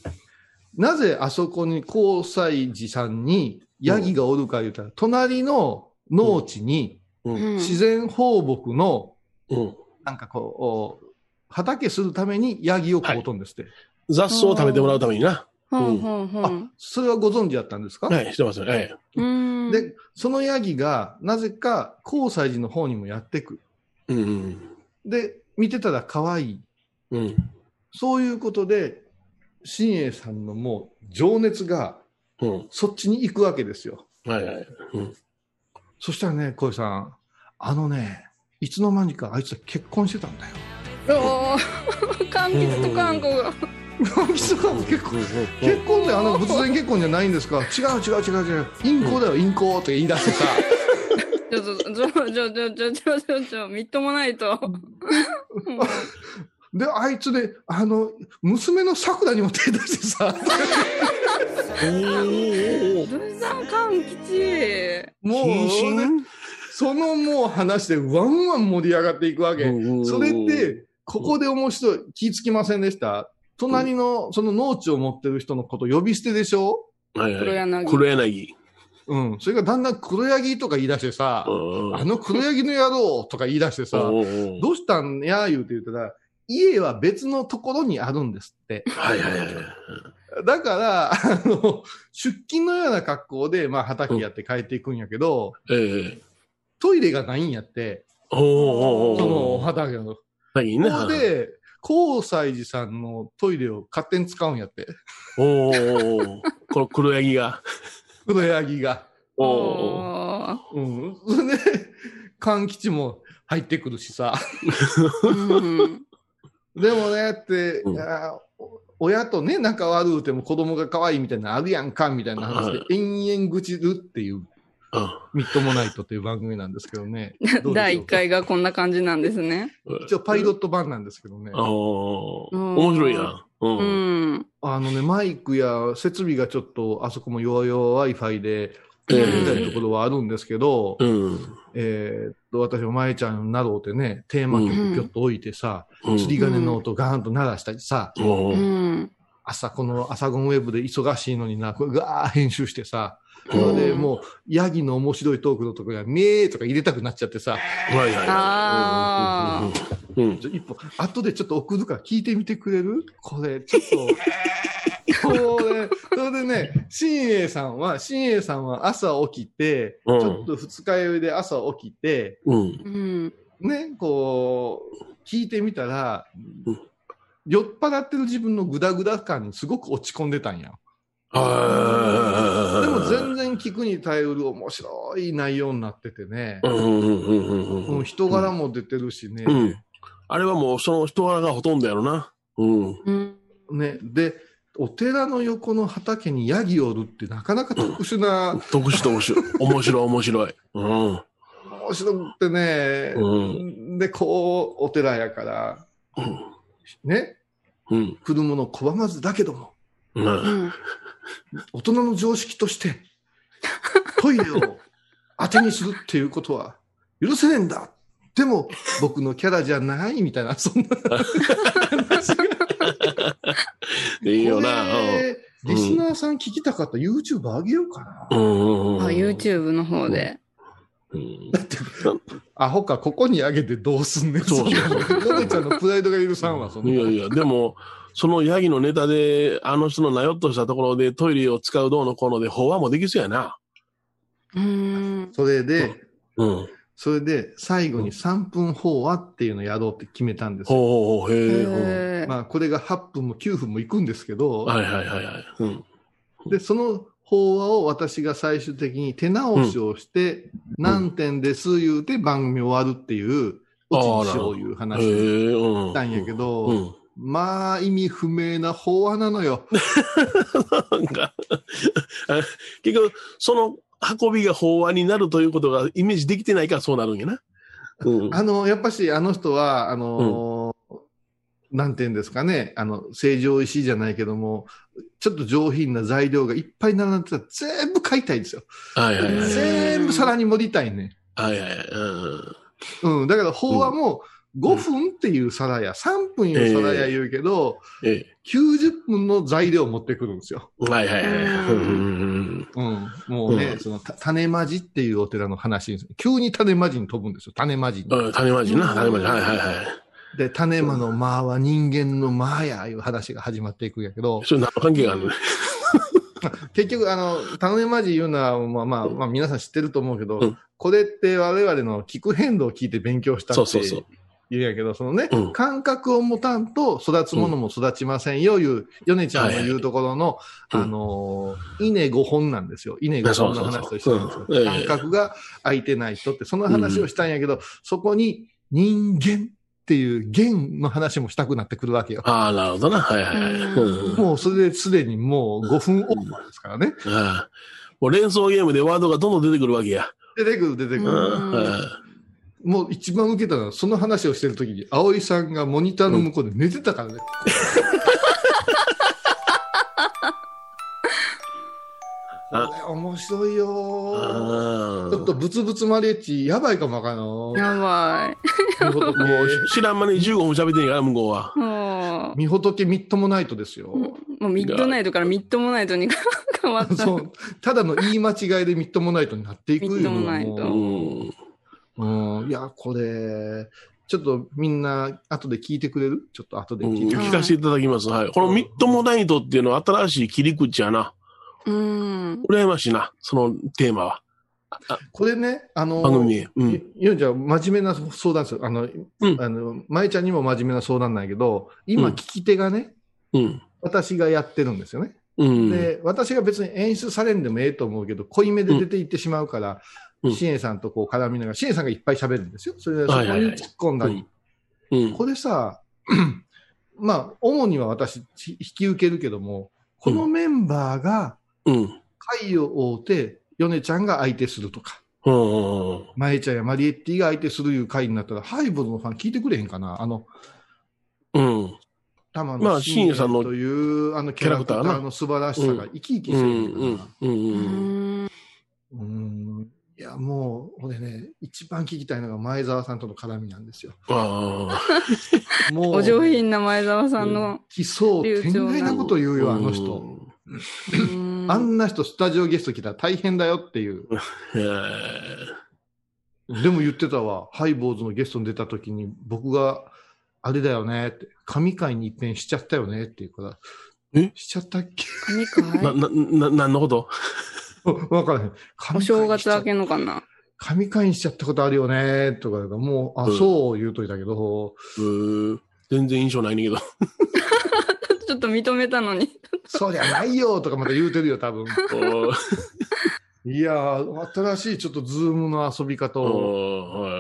うん。なぜあそこに高西寺さんにヤギがおるか言うたら、隣の農地にうん。うん自然放牧の、うん。なんかこう、畑するためにヤギを買うとんですって。雑草を食べてもらうためにな。ほんほんほあん。、それはご存知だったんですか、はい、してますよ。はい。うん。で、そのヤギが、なぜか、高西寺の方にもやってく。うん。で、見てたら可愛い。うん。そういうことで、新栄さんのもう、情熱が、うん。そっちに行くわけですよ。はいはい。うん。そしたらね、小井さん、あのね、いつの間にかあいつは結婚してたんだよ。おー、柑橘と韓国が。木 結婚結婚であの仏前結婚じゃないんですか？違う違う違う違う。インコだよインコって言い出してさ。ちょっとちょちょちょちょちょちょちょみっともないとであいつであの娘のさくらにも手出してさおおおーさん勘吉もうそのもう話でワンワン盛り上がっていくわけそれってここで面白い気付きませんでした隣の、その農地を持ってる人のこと呼び捨てでしょ？はいはい黒柳黒柳。うん。それがだんだん黒柳とか言い出してさ、うんあの黒柳の野郎とか言い出してさ、うんうんどうしたん？や言うて言ったら、家は別のところにあるんですって。はいはいはい。だから、あの、出勤のような格好で、まあ畑やって帰っていくんやけど、ええ。トイレがないんやって、おーおーおーその畑の。何ね。ここで、高西寺さんのトイレを勝手に使うんやって。おーおこの黒柳が。黒柳が。おーおーうん。それで、勘吉も入ってくるしさ。うんでもね、って、うん親とね、仲悪うても子供が可愛いみたいなのあるやんか、みたいな話では、延々愚痴るっていう、うんみっともないとっていう番組なんですけどね。ど第1回がこんな感じなんですね。一応パイロット版なんですけどね。ああ、面白いやん。う。うんん。あのね、マイクや設備がちょっと、あそこも弱々 Wi-Fi で、ええみたいなところはあるんですけど、うん。えーっと、私も舞ちゃんになろうってね、テーマ曲ぴょっと置いてさ、うん。釣り鐘の音ガーンと鳴らしたりさ、う。うんん。朝この朝ゴンウェブで忙しいのにな、これガー編集してさ、そうんれでもう、ヤギの面白いトークのところが、めーとか入れたくなっちゃってさ、はいはいはい。あうん。うん。ちょ一歩、後でちょっと送るから聞いてみてくれる？これ、ちょっと、これ、それでね、新栄さんは、新栄さんは朝起きて、うんちょっと二日酔いで朝起きて、うん。うん。ね、こう、聞いてみたらうん、酔っ払ってる自分のグダグダ感にすごく落ち込んでたんや。はい。でも全然聞くに耐えうる面白い内容になっててねう、んうんうんうんうんうん人柄も出てるしね、うん。あれはもうその人柄がほとんどやろな。うん。うん。ね、で、お寺の横の畑にヤギおるってなかなか特殊な、特殊特殊。面白い面白い。うん。面白くてね、うで、こう、お寺やから、ね、うん。来るもの拒まずだけども、うん。うん。大人の常識として、トイレを当てにするっていうことは許せねえんだ。でも、僕のキャラじゃないみたいな、そんな。いいよな。リスナーさん聞きたかったら YouTube 上げようかな。うん。うんうん。あ、YouTube の方で。うん。アホか、ここに上げてどうすんねん。そうそうヨネちゃんのプライドが許さんわ、そ。いやいや、でも、そのヤギのネタで、あの人のなよっとしたところでトイレを使うどうのこうので、法話もできそうやな。うん。それで、うん。それで最後に3分法話っていうのをやろうって決めたんですよ。ほうほうほう、へえ。まあ、これが8分も9分もいくんですけど、はいはいはいはい。うん。で、その法話を私が最終的に手直しをして、何点です言うて番組終わるっていう、うちにしよういうへ話。したんやけど、うん。まあ意味不明な法話なのよ。なんか、あ結局、その運びが法話になるということがイメージできてないからそうなるんやな。うん。あの、やっぱしあの人は、あのーなんていうんですかね、あの、成城石井じゃないけども、ちょっと上品な材料がいっぱい並んでたら全部買いたいんですよ。はいはいはい。全部皿に盛りたいね。はいはいはい。うんうん。だから法話も5分っていう皿や、3分いう皿や言うけど、え90分の材料を持ってくるんですよ。え。はいはいはい。うんうん。もうね、うんその、た種まじっていうお寺の話です。急に種まじに飛ぶんですよ。種まじに。種まじな、種まじ。はいはいはい。で、種馬の間は人間の間や、いう話が始まっていくんやけど、それ何の関係があるの？ね。結局、あの、種まじいうのは、まあまあ、まあ皆さん知ってると思うけど、うん。これって我々の気候変動を聞いて勉強したって。言うんやけど、そのね、うん。感覚を持たんと育つものも育ちませんよ、いう、米ちゃんの言うところの、はいはいあのー、稲5本なんですよ。稲5本の話と一緒なんですよ。そうそうそううん。ええ。感覚が空いてない人って、その話をしたんやけど、そこに人間っていう弦の話もしたくなってくるわけよ。ああ、なるほどな。はいはいはい。うんもうそれですでにもう5分オーバーですからね。ああもう連想ゲームでワードがどんどん出てくるわけや。出てくる出てくる。うんうんもう一番受けたのは、その話をしてるときに、葵さんがモニターの向こうで寝てたからね。あ これ面白いよちょっとブツブツマリエッチ、やばいかもわかんの。やばみほとけ、もう知らん間に15分喋ってんやから、向こうは。みほとけみっともないとですよ。う、もうミッドナイトからミッドもナイトに変わった。そう。ただの言い間違いでみっともないとになっていくみっともないとうもん。ううん。いや、これ、ちょっとみんな後で聞いてくれる？ちょっと後でうん聞いてくれる、聞かせていただきます。はい。このミッドモナイトっていうのは新しい切り口やな。うん。羨ましいな、そのテーマは。これね、あの、番組に。うん。いいやじゃあ真面目な相談ですよ。あの、うんあの、舞ちゃんにも真面目な相談なんやけど、今うん聞き手がね、うん。私がやってるんですよね。うん。で、私が別に演出されんでもええと思うけど、濃いめで出ていってしまうから、うんシエさんとこう絡みながら、シエさんがいっぱい喋るんですよ。それでそこにはいはいはい突っ込んだり。うん。これさ、まあ、主には私、引き受けるけども、このメンバーがうん。回を追うて、ヨネちゃんが相手するとか、うん。マエちゃんやマリエッティが相手するいう回になったら、ハイボールのファン聞いてくれへんかな？あの、うん。玉まあ野信也さんのという、あのキャラクターの素晴らしさが生き生きうしてるん。うん。うん。うん。うん。もう、俺ね、一番聞きたいのが前澤さん。との絡みなん。ですよ。あもう、お上品な前澤さん。の。奇想天外なこと言うあ。よ、あの人。うんあんな人スタジオゲスト来たら大変だよっていう。へでも言ってたわ。ハイボーズのゲストに出た時に僕が、あれだよねって、神回に一変しちゃったよねって言うから、え？しちゃったっけ？神ーな、回な、な、なんのことわからへん。お正月明け。けのかな神回にしちゃったことあるよねとかもう、あ、うんそう言うといたけど、うー全然印象な？いねんけど。ちょっと認めたのに。そうじゃないよとかまた言うてるよ、多分。いやー、新しいちょっとズームの遊び方を。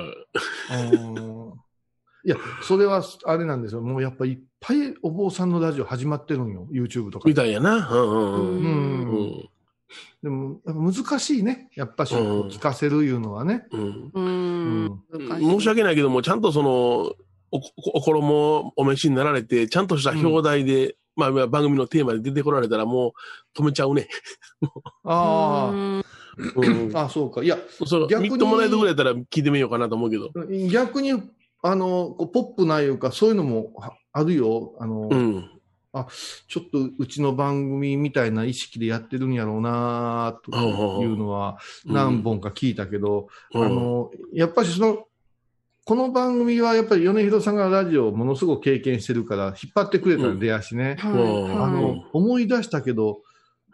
いや、それはあれなんですよ。もうやっぱいっぱいお坊さんのラジオ始まってるんよ。YouTube とかみ。たいやな。うん。でも、やっぱ難しいね。やっぱし、うん聞かせるいうのはね。申し訳ないけども、ちゃんとその、お、おお衣をお召しになられて、ちゃんとした表題で、まあ番組のテーマで出てこられたらもう止めちゃうね。あうんうんあ、あそうか。いや、それ、逆にみっともらえてくれたら聞いてみようかなと思うけど。逆に、あの、こうポップないうか、そういうのもはあるよ。あの、うん。ちょっとうちの番組みたいな意識でやってるんやろうなというのは何本か聞いたけど、うんあの、やっぱりその、この番組はやっぱり米広さんがラジオをものすごく経験してるから、引っ張ってくれたら出足ね。はいうんはい。あの、思い出したけど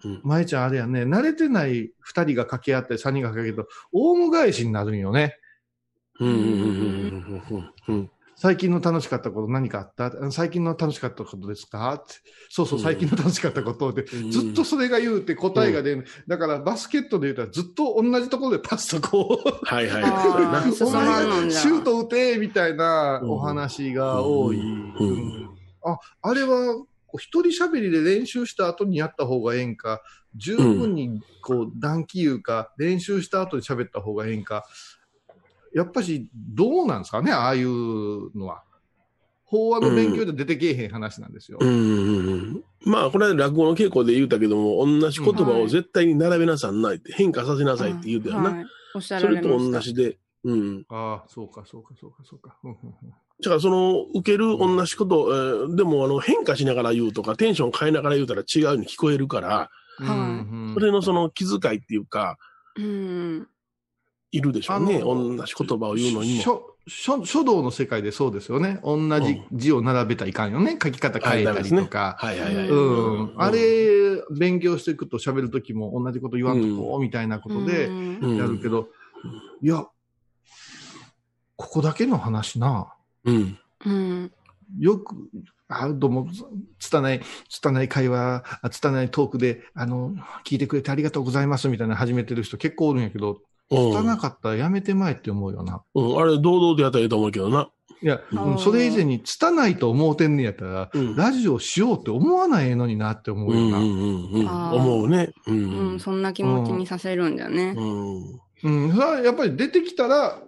うん、まえちゃんあれやね、慣れてない二人が掛け合って三人が掛け合うと、オウム返しになるんよね。うんうんうんうんうん最近の楽しかったこと何かあった？あ最近の楽しかったことですか？ってそうそう、うん。最近の楽しかったことで、うん。ずっとそれが言うて答えが出る。だからバスケットで言うたらずっと同じところでパスとこう。はいはい。お前がシュート打てみたいなお話が多い。うん。うん。あ、あれは、一人喋りで練習した後にやった方がええんか、十分にこう暖気いうか、練習した後に喋った方がええんか、やっぱしどうなんですかね、ああいうのは。法話の勉強で出てけえへん話なんですよ。うんうんうんまあ、これは落語の稽古で言うたけども、同じ言葉を絶対に並べなさんないって、変化させなさいって言うたよな。はいおっしゃそれと。同じで。うん。ああ、そうか、そうか、そうか、そうか。うんうんうんだからその、受ける同じこと、えーでもあの変化しながら言うとか、テンション変えながら言うたら違うように聞こえるから、はいうんそれのその気遣いっていうか、うん。いるでしょうね。あの同じ言葉を言うのにも。書書書道の世界でそうですよね。同じ字を並べたらいかんよね。書き方変えたりとか。はいはいはい。うん。あれ、勉強していくと喋るときも同じこと言わんとこうみたいなことでうんうんやるけど、いや、ここだけの話な。うん。うん。よく、あどうも、つたない、つたない会話、あつたないトークで、あの、聞いてくれてありがとうございますみたいな始めてる人結構おるんやけど、うんつたなかったらやめてまえって思うよな。うん。あれ、堂々とやったらいいと思うけどな。いや、うんうんそれ以前に、つたないと思うてんねやったら、うん。ラジオしようって思わないのになって思うよな。うんうんうん思うね。う。うんん。そんな気持ちにさせるんじゃね。うん。うん、それはやっぱり出てきたら、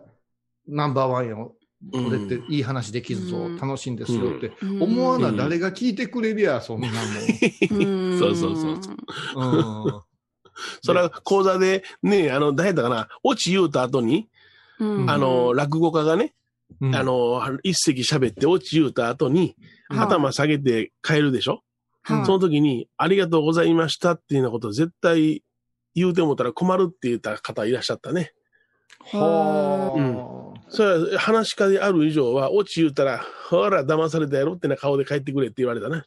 ナンバーワンよ。うんこれっていい話できるぞ、うん楽しいんですよって。うん思わな誰が聞いてくれりゃ、そんなうん そうそうそう。うん。それは講座で、ね、あの、誰だかな、落ち言うた後に、うん。あの、落語家がね、うん。あ、の、一席喋って落ち言うた後に、はい。頭下げて帰るでしょ、はい。その時に、ありがとうございましたっていうようなことを絶対言うてもたら困るって言った方いらっしゃったね。はあ。それは話し家である以上は、落ち言うたら、ほら、騙されたやろってな顔で帰ってくれって言われたね。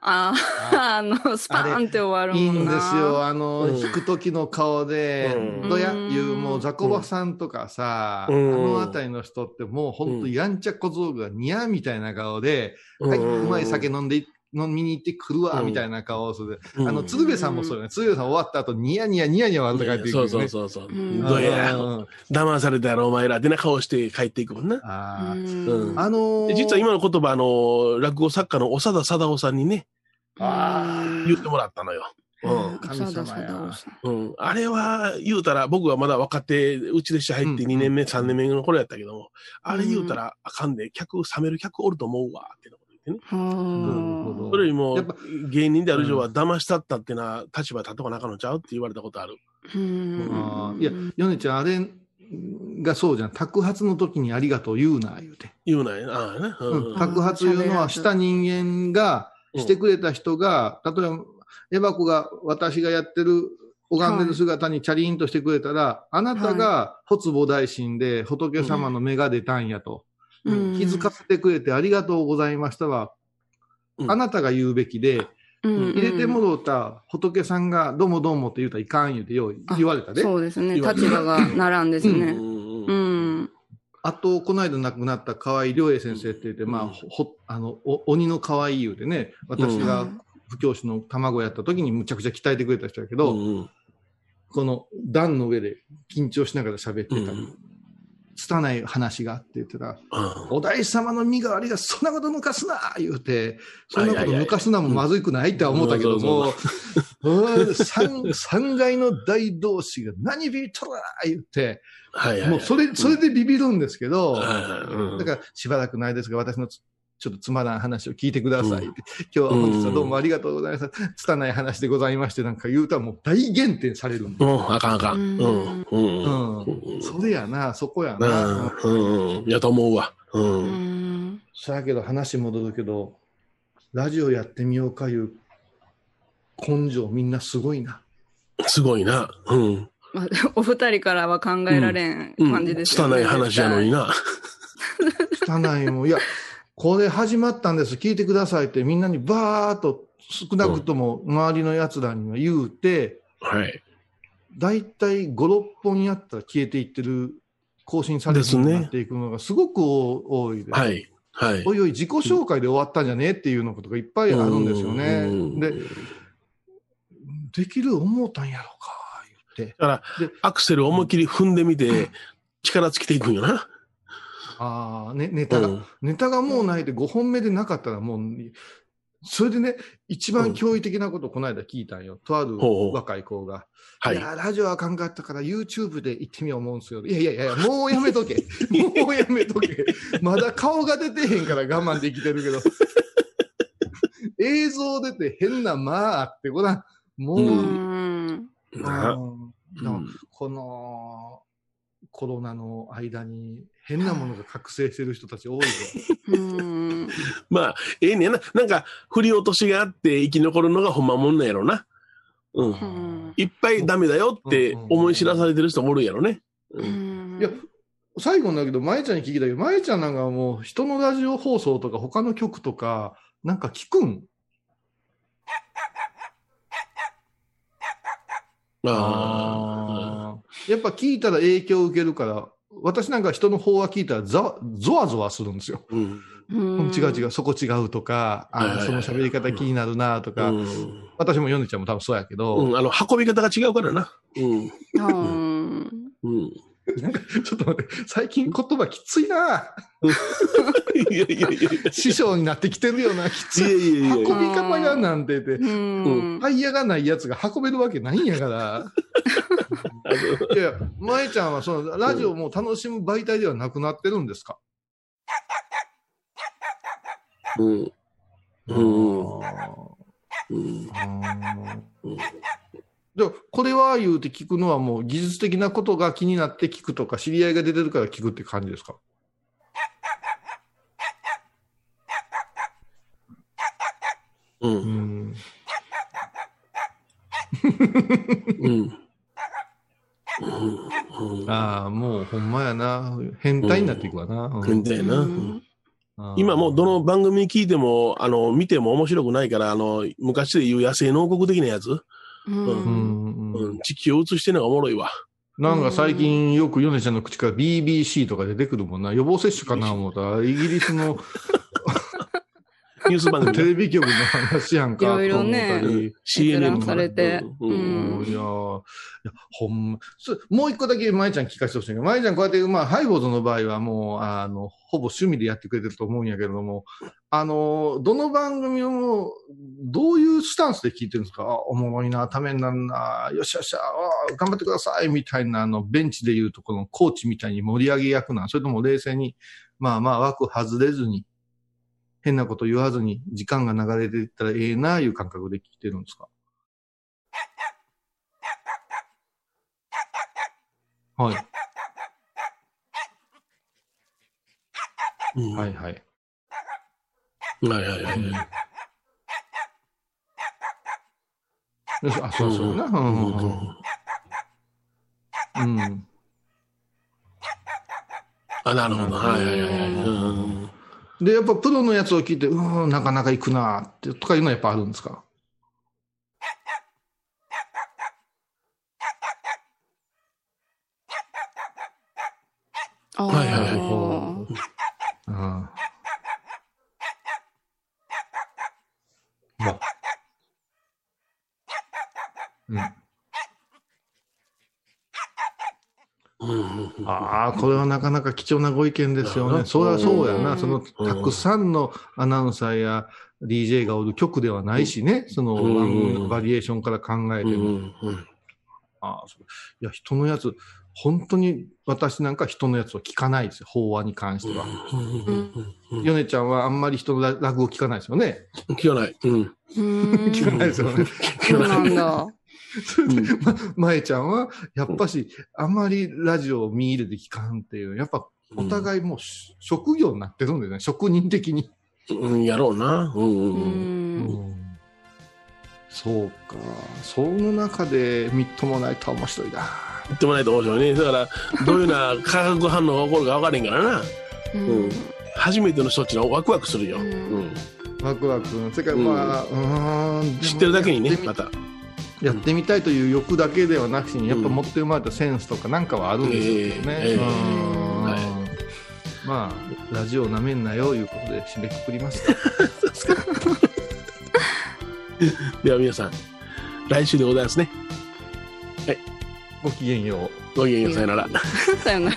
ああ、あの、スパーンって終わるいいもんな。んですよ。あの、うん。弾く時の顔で、うん。どやいう、もう、ザコバさんとかさ、うん。あのあたりの人ってもう本当やんちゃ小僧がニャーみたいな顔で、うん。はい、うまい酒飲んで、飲みに行ってくるわ、うん。みたいな顔をする。うん。あの、鶴瓶さんもそうよね。鶴瓶さん終わった後、ニヤニヤニヤニヤ笑って帰っていくよね。そうそうそうそう。うん。どうやうん。騙されたやろ、お前ら。ってな顔して帰っていくもんな。あー。うん。あのーで実は今の言葉、あの、落語作家の長田貞夫さんにね、あ言ってもらったのよ。うん。神様やうん。あれは言うたら、僕はまだ若手、うちでして入ってうん。2年目、3年目の頃やったけども、あれ言うたらあかんで、客、冷める客おると思うわ、ってなこと言ってね。それよりもやっぱ、芸人である以上は騙したったっていうのは立場立っとかなあかんのちゃうって言われたことある。いや、ヨネちゃん、あれ、がそうじゃん。托発の時にありがとう言うな、言うて。言うないな。ああね。托発いうのはした人間が、してくれた人が、例えば、エバコが私がやってる拝んでる姿にチャリンとしてくれたら、あなたが発母大神で仏様の目が出たんやと。うん。気づかせてくれてありがとうございましたは、うん。あなたが言うべきで、うん。入れてもろうた仏さんがどうもどうもって言うたらいかん言うてよう言われたで。そうですね。立場が並んですうん。ね。うん。あと、この間亡くなった河合良栄先生って言って、まあ、ほ、あの、お鬼の河合言うてね、私が布教師の卵やった時にむちゃくちゃ鍛えてくれた人やけど、この段の上で緊張しながら喋ってた。り、うん拙い話があって言ってた、あお大師様の身代わりがそんなこと抜かすな言うて、そんなこと抜かすなもまずくないって思ったけども、うん三三階の大同士が何ビビっとるわ言って。もうそれ、それでビビるんですけど、だからしばらくないですが、私のつちょっとつまらん話を聞いてください。今日は本日はどうもありがとうございます。つたない話でございまして、なんか言うたらもう大減点されるんでうん、あかんあかん。うん。うん。うん。うん。それやな、そこやうな。ん。うん。やと思うわ。う。うんん。そやけど話戻るけど、ラジオやってみようかいう根性みんなすごいな。すごいな。うん。まあ、お二人からは考えられんうん。感じですよね。拙い話やのにな。汚いもん。いや、これ始まったんです。聞いてくださいってみんなにバーっと少なくとも周りの奴らには言うて、はい。だいたい5、6本やったら消えていってる、更新されるようになっていくのがすごく多いです。はい。はい。おいおい、自己紹介で終わったんじゃねえっていうのことがいっぱいあるんですよねうん。で、できる思うたんやろか、言って。だからで、アクセル思いっきり踏んでみて、力尽きていくんよな。ああ、ね、ネタが、うんネタがもうないで5本目でなかったらもう、それでね、一番驚異的なことをこの間聞いたんよ。とある若い子が。はいい。や、ラジオあかんかったから YouTube で行ってみよう思うんですよ。いやいやいや、もうやめとけ。もうやめとけ。まだ顔が出てへんから我慢できてるけど。映像出て変なまああってごらん。もう、うんうんこのコロナの間に変なものが覚醒してる人たち多いぞ。うん。まあ、ええねんな。なんか、振り落としがあって生き残るのがほんまもんなんやろな。うん。うんいっぱいダメだよって思い知らされてる人もおるんやろね。う。うんんいや、最後にだけど、まえちゃんに聞きたいけど、まえちゃんなんかもう人のラジオ放送とか他の曲とか、なんか聞くん？あやっぱ聞いたら影響を受けるから、私なんか人の方は聞いたらざゾワゾワするんですよ。あ。うん。うん違う違う、そこ違うとか、あはいはいはいその喋り方気になるなとか、うん。私もヨネちゃんも多分そうやけど、うん。あの、運び方が違うからな。うん。うんうん。なんかちょっと待って、最近言葉きついな。いやいやいや。師匠になってきてるよな、きついやい。いやいや運び方やなんてて、うんタイヤがないやつが運べるわけないんやから。いやいや、舞ちゃんはそのラジオも楽しむ媒体ではなくなってるんですか、うん。うん。あうん。ーでもこれは言うて聞くのはもう技術的なことが気になって聞くとか、知り合いが出てるから聞くって感じですか？う。うんん。うん。うん。ああ、もうほんまやな。変態になっていくわな。うん変だよな。うん今もうどの番組聞いても、あの、見ても面白くないから、あの、昔で言う野生農国的なやつ、ううんんうんを映してるのがおもろいわ。なんか最近よくヨネちゃんの口から BBC とか出てくるもんな。予防接種かな思ったら、イギリスのニュース番組。テレビ局の話やんか。いろいろねと思ったり。CNN 閲覧されて。うん。うんいやーいや、ほんま、そもう一個だけ舞ちゃん聞かせてほしいんだけど、舞ちゃんこうやって、まあ、ハイボーズの場合はもう、あの、ほぼ趣味でやってくれてると思うんやけれども、あの、どの番組をどういうスタンスで聞いてるんですか？あ、おもろいな、ためになるな、よっしゃよっしゃ、あ頑張ってください、みたいな、あの、ベンチで言うとこのコーチみたいに盛り上げ役なん？それとも冷静に、まあまあ枠外れずに、変なこと言わずに時間が流れていったらええなあいう感覚で聞いてるんですか？はい。うん、はいはい。はいはいはい。うん、あ、そうそうな。うん。うん、うん、あ、なるほど。はいはいはい。うんで、やっぱプロのやつを聞いて、うーん、なかなか行くなーって、とかいうのはやっぱあるんですか？はいはいはい。うん。まあ。うん。うんうんうんああ、これはなかなか貴重なご意見ですよね。それはそうやな。うんその、たくさんのアナウンサーや DJ がおる曲ではないしね。その番組のバリエーションから考えても。ああ、そういや、人のやつ、本当に私なんか人のやつを聞かないですよ。法話に関しては。うんヨネちゃんはあんまり人のラ落語聞かないですよね。聞かない。うん 聞かないですよね。そうなんだ。それで、ま、まえちゃんは、やっぱし、あんまりラジオを見入れて聞かんっていう、やっぱ、お互いもうし、職業になってるんだよね。職人的に。うん、やろうな。うんううん。うん。んそうか。その中で、みっともないと面白いな。言ってもないと面白いね。だから、どういうような化学反応が起こるか分からへんからな。うん初めての人っていうのはワクワクするよ。ううんん。ワクワク。それから、まあ、うーん。知ってるだけにねまた。やってみたいという欲だけではなくしに、やっぱ持って生まれたセンスとかなんかはあるんでしょうけどね。ええええうんはいまあ、ラジオなめんなよ、いうことで締めくくりますか。では皆さん、来週でございますね。ごきげんよう。ごきげんよう、さよなら。さよなら。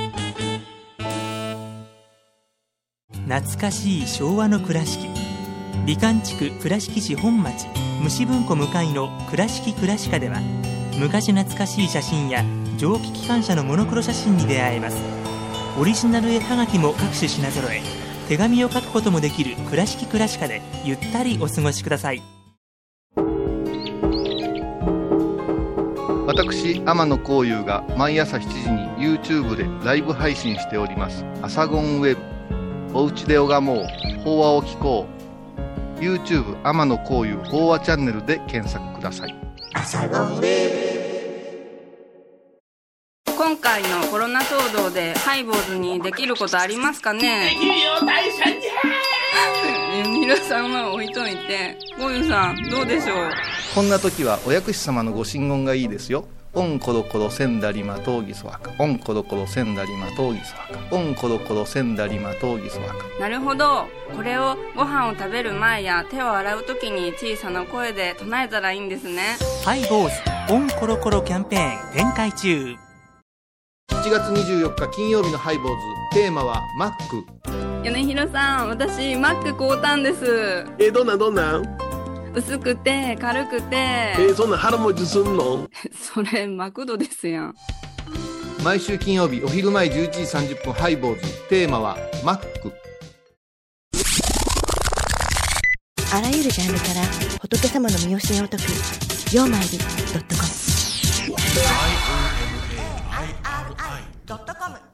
懐かしい昭和の倉敷。美観地区倉敷市本町虫文庫向かいの「倉敷倉歯科」では昔懐かしい写真や蒸気機関車のモノクロ写真に出会えます。オリジナル絵はがきも各種品揃え手紙を書くこともできる「倉敷倉歯科」でゆったりお過ごしください。私天野幸雄が毎朝7時に YouTube でライブ配信しております「アサゴンウェブ」「おうちで拝もう。法話を聞こう」YouTube 天野幸雄法話チャンネルで検索ください。今回のコロナ騒動でハイボーズにできることありますかね？できるよ大社じゃ皆さんは置いといて。ゴユさんどうでしょう？こんな時はお薬師様のご神言がいいですよオンコロコロセンダリマトウギソワカ。オンコロコロセンダリマトウギソワカ。オンコロコロセンダリマトウギソワカ。なるほど。これをご飯を食べる前や手を洗う時に小さな声で唱えたらいいんですね。ハイボーズオンコロコロキャンペーン展開中。7月24日金曜日のハイボーズ。テーマはマック。米広さん私マック買うたんです。えー、どんなんどんなん？薄くて軽くて。えー、そんな腹持ちすんの？それマクドですやん。毎週金曜日お昼前11時30分ハイボーズ。テーマは「マック」あらゆるジャンルから仏様の身教えを解く「曜マイルドットコム」「IOMAIRI.com」